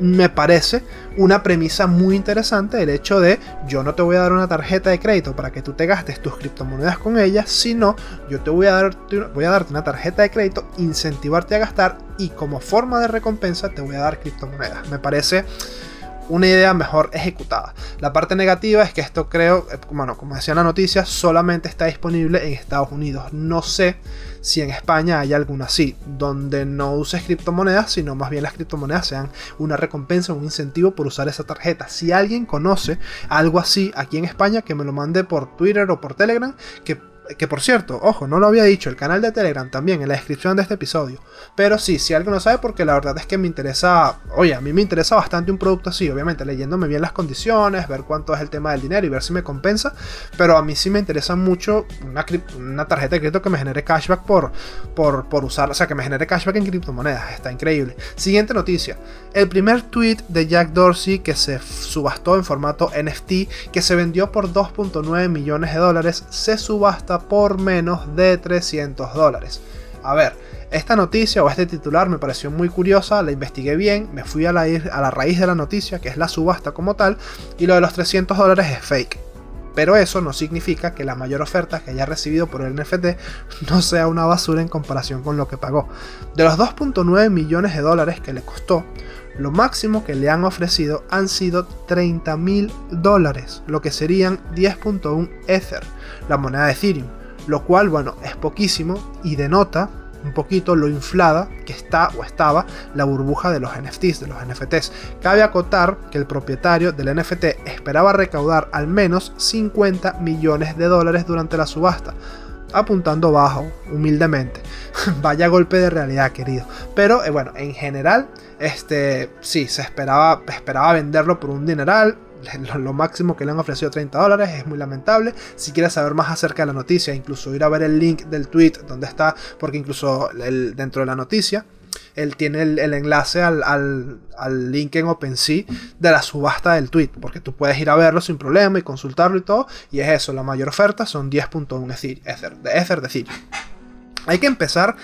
me parece una premisa muy interesante el hecho de yo no te voy a dar una tarjeta de crédito para que tú te gastes tus criptomonedas con ellas, sino yo te voy a, dar, voy a darte una tarjeta de crédito, incentivarte a gastar y como forma de recompensa te voy a dar criptomonedas. Me parece una idea mejor ejecutada. La parte negativa es que esto creo, eh, bueno, como decía la noticia, solamente está disponible en Estados Unidos. No sé si en España hay alguna así, donde no uses criptomonedas, sino más bien las criptomonedas sean una recompensa, un incentivo por usar esa tarjeta. Si alguien conoce algo así aquí en España, que me lo mande por Twitter o por Telegram, que que por cierto, ojo, no lo había dicho, el canal de Telegram también en la descripción de este episodio. Pero sí, si alguien no sabe, porque la verdad es que me interesa, oye, a mí me interesa bastante un producto así, obviamente leyéndome bien las condiciones, ver cuánto es el tema del dinero y ver si me compensa. Pero a mí sí me interesa mucho una, una tarjeta de crédito que me genere cashback por, por, por usar, o sea, que me genere cashback en criptomonedas. Está increíble. Siguiente noticia. El primer tweet de Jack Dorsey que se subastó en formato NFT, que se vendió por 2.9 millones de dólares, se subasta por menos de 300 dólares. A ver, esta noticia o este titular me pareció muy curiosa, la investigué bien, me fui a la, a la raíz de la noticia, que es la subasta como tal, y lo de los 300 dólares es fake. Pero eso no significa que la mayor oferta que haya recibido por el NFT no sea una basura en comparación con lo que pagó. De los 2.9 millones de dólares que le costó, Lo máximo que le han ofrecido han sido 30 mil dólares, lo que serían 10.1 Ether, la moneda de Ethereum, lo cual, bueno, es poquísimo y denota un poquito lo inflada que está o estaba la burbuja de los NFTs, de los NFTs. Cabe acotar que el propietario del NFT esperaba recaudar al menos 50 millones de dólares durante la subasta, apuntando bajo, humildemente. Vaya golpe de realidad, querido. Pero eh, bueno, en general, este sí, se esperaba, esperaba venderlo por un dineral lo, máximo que le han ofrecido 30 dólares, es muy lamentable. Si quieres saber más acerca de la noticia, incluso ir a ver el link del tweet donde está, porque incluso dentro de la noticia, él tiene el, enlace al, al, link en OpenSea de la subasta del tweet, porque tú puedes ir a verlo sin problema y consultarlo y todo, y es eso, la mayor oferta son 10.1 Ether, de Ether de. Hay que empezar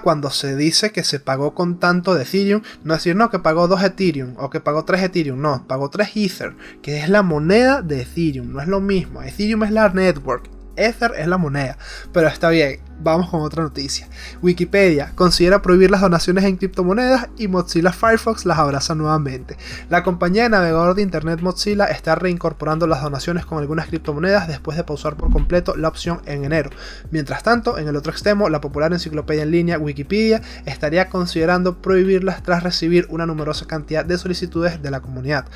cuando se dice que se pagó con tanto de Ethereum, no decir no, que pagó 2 Ethereum o que pagó 3 Ethereum, no, pagó 3 Ether, que es la moneda de Ethereum, no es lo mismo. Ethereum es la network, Ether es la moneda, pero está bien vamos con otra noticia. Wikipedia considera prohibir las donaciones en criptomonedas y Mozilla Firefox las abraza nuevamente. La compañía de navegador de Internet Mozilla está reincorporando las donaciones con algunas criptomonedas después de pausar por completo la opción en enero. Mientras tanto, en el otro extremo, la popular enciclopedia en línea Wikipedia estaría considerando prohibirlas tras recibir una numerosa cantidad de solicitudes de la comunidad.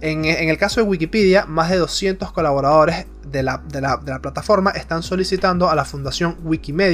En, el caso de Wikipedia, más de 200 colaboradores de la, de la plataforma están solicitando a la fundación Wikimedia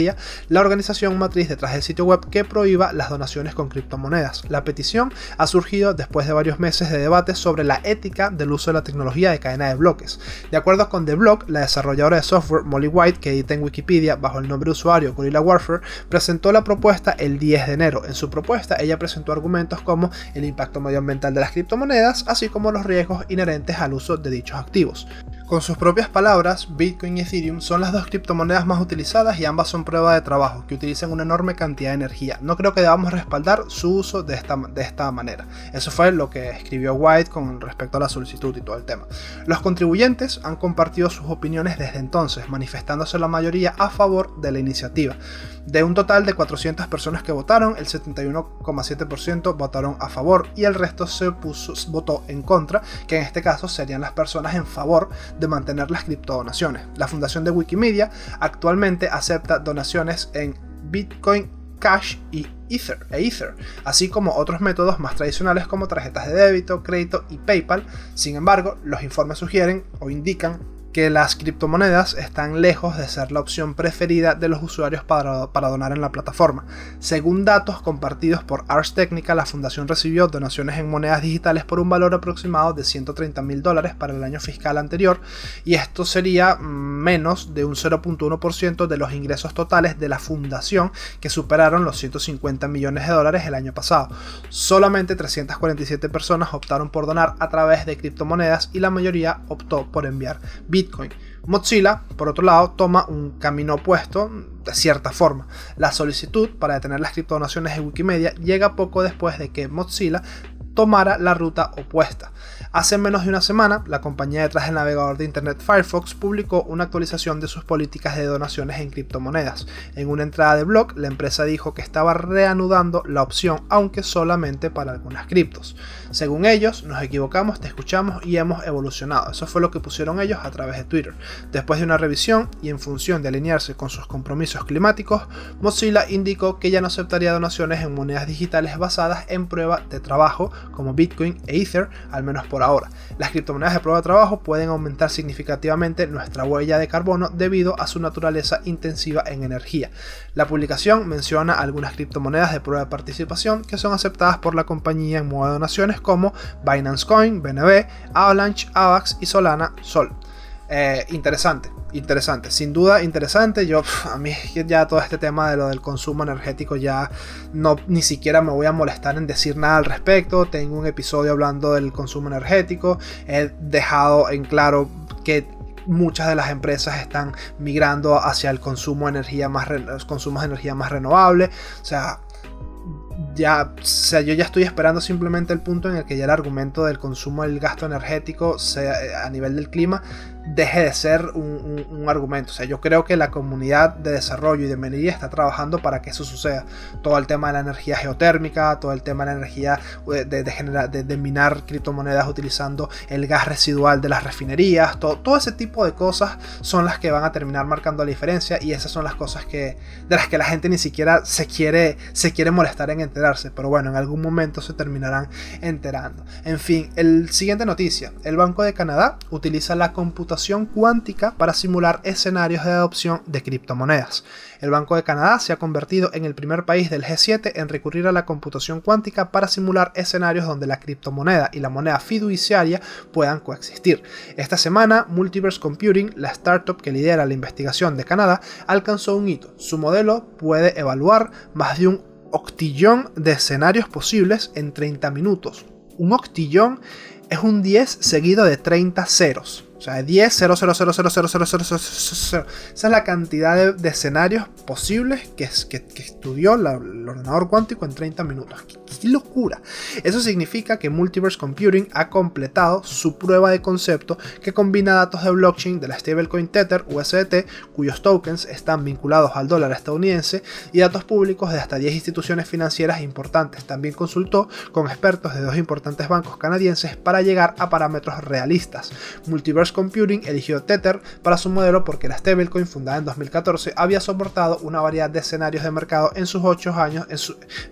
la organización matriz detrás del sitio web que prohíba las donaciones con criptomonedas. La petición ha surgido después de varios meses de debate sobre la ética del uso de la tecnología de cadena de bloques. De acuerdo con The Block, la desarrolladora de software Molly White, que edita en Wikipedia bajo el nombre de usuario Gorilla Warfare, presentó la propuesta el 10 de enero. En su propuesta, ella presentó argumentos como el impacto medioambiental de las criptomonedas, así como los riesgos inherentes al uso de dichos activos. Con sus propias palabras, Bitcoin y Ethereum son las dos criptomonedas más utilizadas y ambas son prueba de trabajo que utilizan una enorme cantidad de energía. No creo que debamos respaldar su uso de esta, de esta manera. Eso fue lo que escribió White con respecto a la solicitud y todo el tema. Los contribuyentes han compartido sus opiniones desde entonces, manifestándose la mayoría a favor de la iniciativa. De un total de 400 personas que votaron, el 71,7% votaron a favor y el resto se puso, votó en contra, que en este caso serían las personas en favor de mantener las criptodonaciones. La fundación de Wikimedia actualmente acepta donaciones en Bitcoin Cash y Ether, e Ether, así como otros métodos más tradicionales como tarjetas de débito, crédito y PayPal. Sin embargo, los informes sugieren o indican que las criptomonedas están lejos de ser la opción preferida de los usuarios para, donar en la plataforma. Según datos compartidos por Ars Technica, la fundación recibió donaciones en monedas digitales por un valor aproximado de 130 mil dólares para el año fiscal anterior y esto sería menos de un 0.1% de los ingresos totales de la fundación que superaron los 150 millones de dólares el año pasado. Solamente 347 personas optaron por donar a través de criptomonedas y la mayoría optó por enviar Bitcoin. Mozilla, por otro lado, toma un camino opuesto de cierta forma. La solicitud para detener las criptodonaciones de Wikimedia llega poco después de que Mozilla tomara la ruta opuesta. Hace menos de una semana, la compañía detrás del navegador de Internet Firefox publicó una actualización de sus políticas de donaciones en criptomonedas. En una entrada de blog, la empresa dijo que estaba reanudando la opción, aunque solamente para algunas criptos. Según ellos, nos equivocamos, te escuchamos y hemos evolucionado. Eso fue lo que pusieron ellos a través de Twitter. Después de una revisión y en función de alinearse con sus compromisos climáticos, Mozilla indicó que ya no aceptaría donaciones en monedas digitales basadas en prueba de trabajo como Bitcoin e Ether, al menos por ahora. Las criptomonedas de prueba de trabajo pueden aumentar significativamente nuestra huella de carbono debido a su naturaleza intensiva en energía. La publicación menciona algunas criptomonedas de prueba de participación que son aceptadas por la compañía en modo de donaciones como Binance Coin, BNB, Avalanche, AVAX y Solana Sol. Eh, interesante, interesante, sin duda interesante. Yo, a mí ya todo este tema de lo del consumo energético ya no ni siquiera me voy a molestar en decir nada al respecto. Tengo un episodio hablando del consumo energético. He dejado en claro que muchas de las empresas están migrando hacia el consumo de energía más consumos de energía más renovable. O sea, ya, o sea, yo ya estoy esperando simplemente el punto en el que ya el argumento del consumo del gasto energético sea, a nivel del clima deje de ser un, argumento. O sea, yo creo que la comunidad de desarrollo y de minería está trabajando para que eso suceda. Todo el tema de la energía geotérmica, todo el tema de la energía eh, de, de, de, minar criptomonedas utilizando el gas residual de las refinerías, todo, todo ese tipo de cosas son las que van a terminar marcando la diferencia y esas son las cosas que, de las que la gente ni siquiera se quiere, se quiere molestar en enterarse. Pero bueno, en algún momento se terminarán enterando. En fin, el siguiente noticia. El Banco de Canadá utiliza la computación cuántica para simular escenarios de adopción de criptomonedas. El Banco de Canadá se ha convertido en el primer país del G7 en recurrir a la computación cuántica para simular escenarios donde la criptomoneda y la moneda fiduciaria puedan coexistir. Esta semana, Multiverse Computing, la startup que lidera la investigación de Canadá, alcanzó un hito. Su modelo puede evaluar más de un octillón de escenarios posibles en 30 minutos. Un octillón es un 10 seguido de 30 ceros. O sea, 10, 0, 0, 0, 0, 0, 0, 0, 0, 0, Esa es la cantidad de, escenarios posibles que, que, que estudió el ordenador cuántico en 30 minutos. ¿Qué, ¿Qué, locura! Eso significa que Multiverse Computing ha completado su prueba de concepto que combina datos de blockchain de la stablecoin Tether USDT, cuyos tokens están vinculados al dólar estadounidense, y datos públicos de hasta 10 instituciones financieras importantes. También consultó con expertos de dos importantes bancos canadienses para llegar a parámetros realistas. Multiverse Computing eligió Tether para su modelo porque la stablecoin fundada en 2014 había soportado una variedad de escenarios de mercado en sus 8 años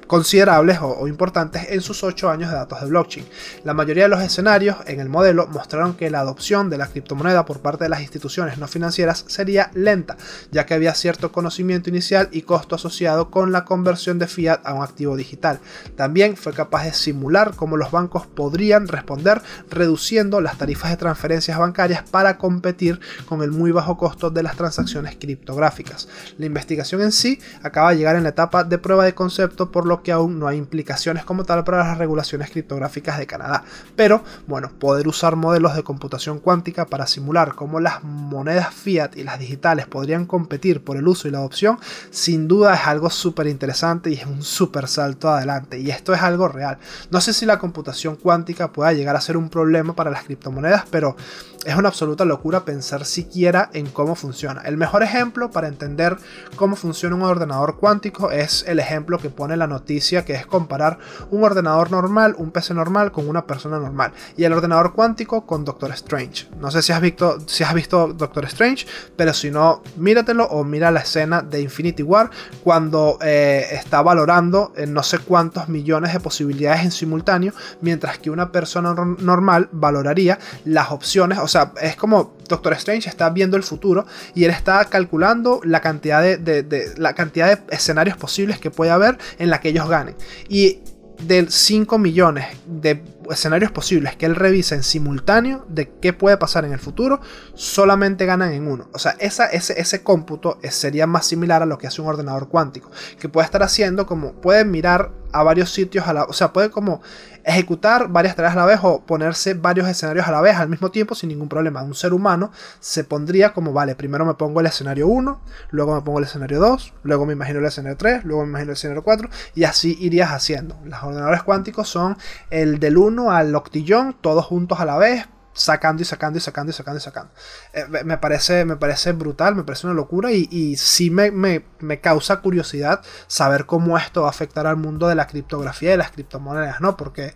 considerables o, o, importantes en sus 8 años de datos de blockchain. La mayoría de los escenarios en el modelo mostraron que la adopción de la criptomoneda por parte de las instituciones no financieras sería lenta, ya que había cierto conocimiento inicial y costo asociado con la conversión de fiat a un activo digital. También fue capaz de simular cómo los bancos podrían responder reduciendo las tarifas de transferencias bancarias para competir con el muy bajo costo de las transacciones criptográficas. La investigación en sí acaba de llegar en la etapa de prueba de concepto, por lo que aún no hay implicaciones como tal para las regulaciones criptográficas de Canadá. Pero, bueno, poder usar modelos de computación cuántica para simular cómo las monedas fiat y las digitales podrían competir por el uso y la adopción, sin duda es algo súper interesante y es un súper salto adelante. Y esto es algo real. No sé si la computación cuántica pueda llegar a ser un problema para las criptomonedas, pero es una absoluta locura pensar siquiera en cómo funciona. El mejor ejemplo para entender cómo funciona un ordenador cuántico es el ejemplo que pone la noticia, que es comparar un ordenador normal, un PC normal, con una persona normal. Y el ordenador cuántico con Doctor Strange. No sé si has visto, si has visto Doctor Strange, pero si no, míratelo o mira la escena de Infinity War cuando eh, está valorando en no sé cuántos millones de posibilidades en simultáneo, mientras que una persona normal valoraría las opciones, o sea, es como Doctor Strange está viendo el futuro y él está calculando la cantidad de, la cantidad de escenarios posibles que puede haber en la que ellos ganen. Y de 5 millones de escenarios posibles que él revisa en simultáneo de qué puede pasar en el futuro, solamente ganan en uno. O sea, esa, ese, ese cómputo sería más similar a lo que hace un ordenador cuántico, que puede estar haciendo como puede mirar a varios sitios a la, o sea, puede como ejecutar varias tareas a la vez o ponerse varios escenarios a la vez al mismo tiempo sin ningún problema. Un ser humano se pondría como, vale, primero me pongo el escenario 1, luego me pongo el escenario 2, luego me imagino el escenario 3, luego me imagino el escenario 4 y así irías haciendo. Los ordenadores cuánticos son el del 1 al octillón, todos juntos a la vez, sacando y sacando y sacando y sacando y sacando. Eh, me, parece, me parece brutal, me parece una locura y, y sí me, me, me, causa curiosidad saber cómo esto va a afectar al mundo de la criptografía y las criptomonedas, ¿no? Porque,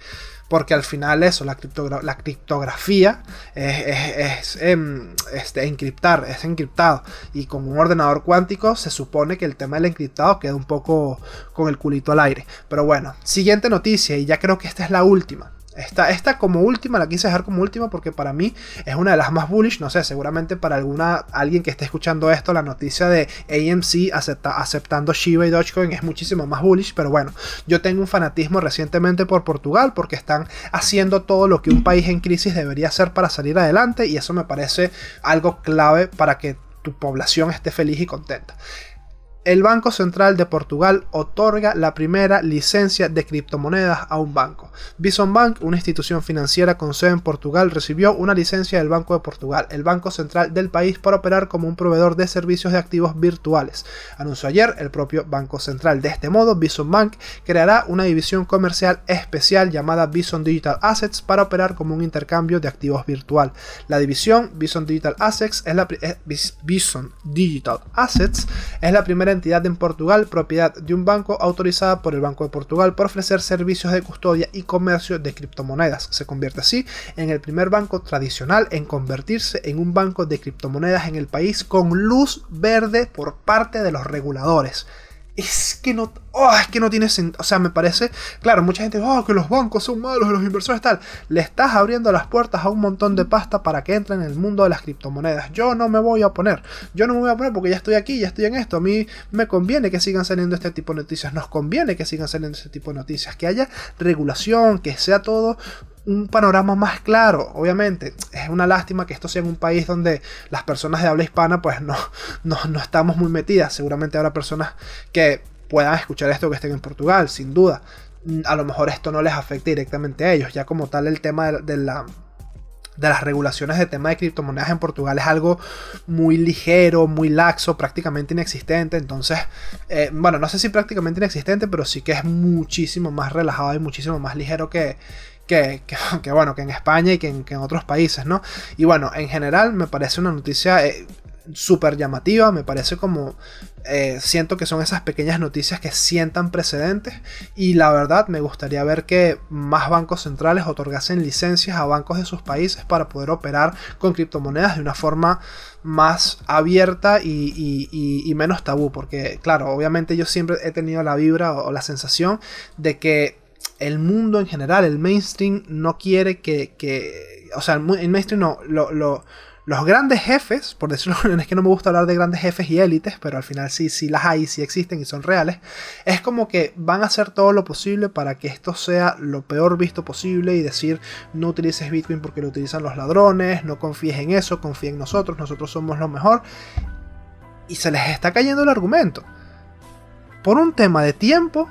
porque al final eso, la, criptogra la criptografía es, es, es, em, este, encriptar, es encriptado. Y con un ordenador cuántico se supone que el tema del encriptado queda un poco con el culito al aire. Pero bueno, siguiente noticia y ya creo que esta es la última. Esta, esta, como última, la quise dejar como última porque para mí es una de las más bullish. No sé, seguramente para alguna alguien que esté escuchando esto, la noticia de AMC acepta, aceptando Shiba y Dogecoin es muchísimo más bullish. Pero bueno, yo tengo un fanatismo recientemente por Portugal porque están haciendo todo lo que un país en crisis debería hacer para salir adelante y eso me parece algo clave para que tu población esté feliz y contenta. El Banco Central de Portugal otorga la primera licencia de criptomonedas a un banco. Bison Bank, una institución financiera con sede en Portugal, recibió una licencia del Banco de Portugal, el banco central del país, para operar como un proveedor de servicios de activos virtuales. Anunció ayer el propio Banco Central. De este modo, Bison Bank creará una división comercial especial llamada Bison Digital Assets para operar como un intercambio de activos virtual. La división Bison Digital Assets es la, eh, Bison Digital Assets es la primera entidad en Portugal, propiedad de un banco autorizada por el Banco de Portugal por ofrecer servicios de custodia y comercio de criptomonedas. Se convierte así en el primer banco tradicional en convertirse en un banco de criptomonedas en el país con luz verde por parte de los reguladores es que no, oh, es que no tiene sentido. O sea, me parece, claro, mucha gente, oh, que los bancos son malos, los inversores tal. Le estás abriendo las puertas a un montón de pasta para que entren en el mundo de las criptomonedas. Yo no me voy a oponer. Yo no me voy a poner porque ya estoy aquí, ya estoy en esto. A mí me conviene que sigan saliendo este tipo de noticias. Nos conviene que sigan saliendo este tipo de noticias. Que haya regulación, que sea todo un panorama más claro. Obviamente, es una lástima que esto sea en un país donde las personas de habla hispana pues no, no, no estamos muy metidas. Seguramente habrá personas que puedan escuchar esto que estén en Portugal, sin duda. A lo mejor esto no les afecta directamente a ellos, ya como tal el tema de, la de las regulaciones de tema de criptomonedas en Portugal es algo muy ligero, muy laxo, prácticamente inexistente. Entonces, eh, bueno, no sé si prácticamente inexistente, pero sí que es muchísimo más relajado y muchísimo más ligero que, que, bueno, que en España y que en, otros países, ¿no? Y bueno, en general me parece una noticia eh, súper llamativa, me parece como... Eh, siento que son esas pequeñas noticias que sientan precedentes y la verdad me gustaría ver que más bancos centrales otorgasen licencias a bancos de sus países para poder operar con criptomonedas de una forma más abierta y, menos tabú porque claro obviamente yo siempre he tenido la vibra o la sensación de que el mundo en general, el mainstream, no quiere que. o sea, el mainstream no. los grandes jefes, por decirlo, es que no me gusta hablar de grandes jefes y élites, pero al final sí, sí las hay, sí existen y son reales. Es como que van a hacer todo lo posible para que esto sea lo peor visto posible y decir no utilices Bitcoin porque lo utilizan los ladrones, no confíes en eso, confía en nosotros, nosotros somos lo mejor. Y se les está cayendo el argumento. Por un tema de tiempo,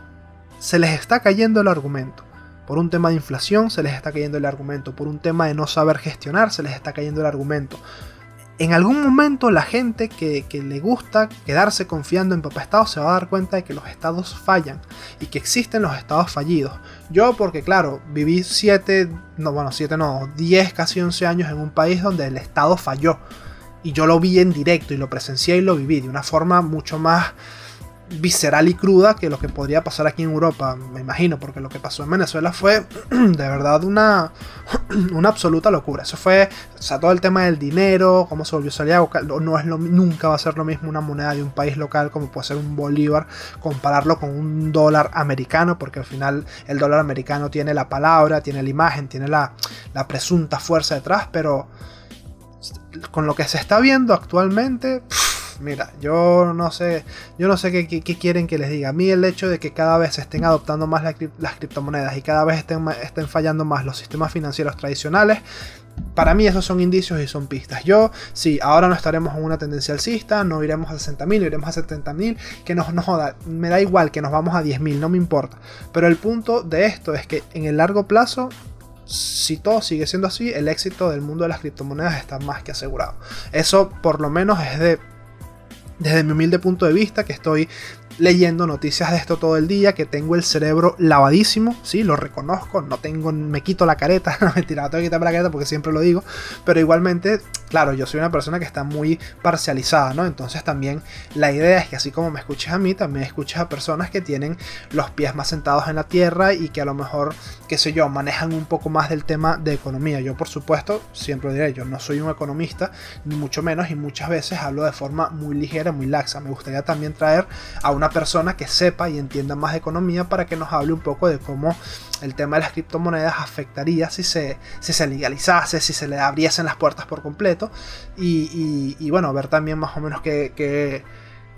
se les está cayendo el argumento. Por un tema de inflación se les está cayendo el argumento. Por un tema de no saber gestionar se les está cayendo el argumento. En algún momento la gente que, le gusta quedarse confiando en papá Estado se va a dar cuenta de que los estados fallan y que existen los estados fallidos. Yo porque claro, viví 7, no bueno, 7 no, 10, casi 11 años en un país donde el estado falló. Y yo lo vi en directo y lo presencié y lo viví de una forma mucho más visceral y cruda que lo que podría pasar aquí en Europa, me imagino, porque lo que pasó en Venezuela fue de verdad una, una absoluta locura. Eso fue, o sea, todo el tema del dinero, cómo se volvió Santiago, no es nunca va a ser lo mismo una moneda de un país local como puede ser un bolívar, compararlo con un dólar americano, porque al final el dólar americano tiene la palabra, tiene la imagen, tiene la, la presunta fuerza detrás, pero con lo que se está viendo actualmente mira, yo no sé, yo no sé qué, quieren que les diga. A mí el hecho de que cada vez estén adoptando más las criptomonedas y cada vez estén, estén fallando más los sistemas financieros tradicionales, para mí esos son indicios y son pistas. Yo, sí, ahora no estaremos en una tendencia alcista, no iremos a 60.000, iremos a 70.000, que nos, nos joda, me da igual que nos vamos a 10.000, no me importa. Pero el punto de esto es que en el largo plazo si todo sigue siendo así, el éxito del mundo de las criptomonedas está más que asegurado. Eso por lo menos es de desde mi humilde punto de vista, que estoy leyendo noticias de esto todo el día, que tengo el cerebro lavadísimo, sí, lo reconozco, no tengo, me quito la careta, no mentira, no tengo que quitarme la careta porque siempre lo digo, pero igualmente, claro, yo soy una persona que está muy parcializada, ¿no? Entonces también la idea es que así como me escuches a mí, también escuches a personas que tienen los pies más sentados en la tierra y que a lo mejor, qué sé yo, manejan un poco más del tema de economía. Yo, por supuesto, siempre diré, yo no soy un economista, ni mucho menos, y muchas veces hablo de forma muy ligera, muy laxa. Me gustaría también traer a una persona que sepa y entienda más de economía para que nos hable un poco de cómo el tema de las criptomonedas afectaría si se, si se legalizase, si se le abriesen las puertas por completo. Y, bueno, ver también más o menos qué,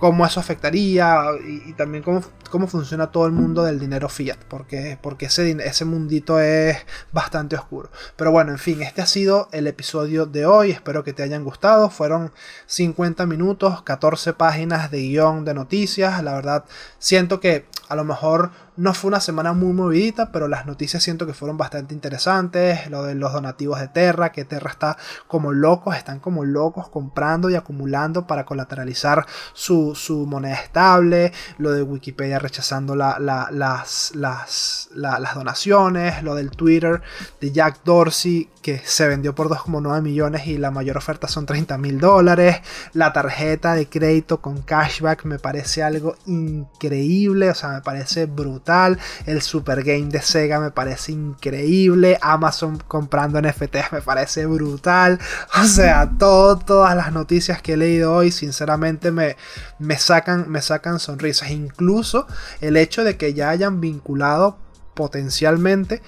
cómo eso afectaría y, también cómo, cómo, funciona todo el mundo del dinero fiat, porque, porque ese, ese mundito es bastante oscuro. Pero bueno, en fin, este ha sido el episodio de hoy, espero que te hayan gustado, fueron 50 minutos, 14 páginas de guion de noticias, la verdad siento que a lo mejor no fue una semana muy movidita, pero las noticias siento que fueron bastante interesantes. Lo de los donativos de Terra, que Terra está como locos, están como locos comprando y acumulando para colateralizar su, moneda estable. Lo de Wikipedia rechazando las, las, las, donaciones. Lo del Twitter de Jack Dorsey, que se vendió por 2,9 millones y la mayor oferta son 30 mil dólares. La tarjeta de crédito con cashback me parece algo increíble, o sea, parece brutal el Super Game de Sega me parece increíble. Amazon comprando NFTs me parece brutal. O sea, todo, todas las noticias que he leído hoy, sinceramente, me, me, sacan, me sacan sonrisas. Incluso el hecho de que ya hayan vinculado potencialmente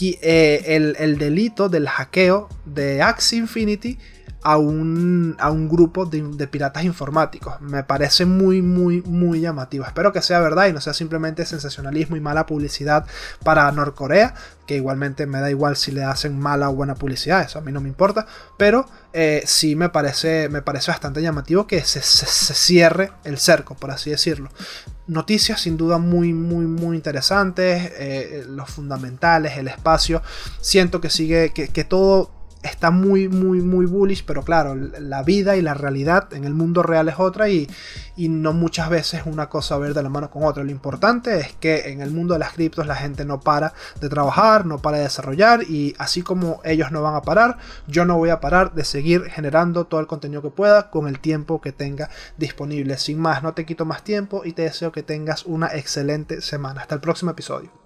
eh, el, el, delito del hackeo de Axie Infinity a un, a un grupo de, piratas informáticos. Me parece muy, muy, muy llamativo. Espero que sea verdad y no sea simplemente sensacionalismo y mala publicidad para Norcorea, que igualmente me da igual si le hacen mala o buena publicidad, eso a mí no me importa, pero eh, sí me parece, me parece bastante llamativo que se, cierre el cerco, por así decirlo. Noticias sin duda muy, muy, muy interesantes, eh, los fundamentales, el espacio. Siento que sigue, que, que todo está muy, muy, muy bullish, pero claro, la vida y la realidad en el mundo real es otra y, y no muchas veces una cosa ver de la mano con otra. Lo importante es que en el mundo de las criptos la gente no para de trabajar, no para de desarrollar y así como ellos no van a parar, yo no voy a parar de seguir generando todo el contenido que pueda con el tiempo que tenga disponible. Sin más, no te quito más tiempo y te deseo que tengas una excelente semana. Hasta el próximo episodio.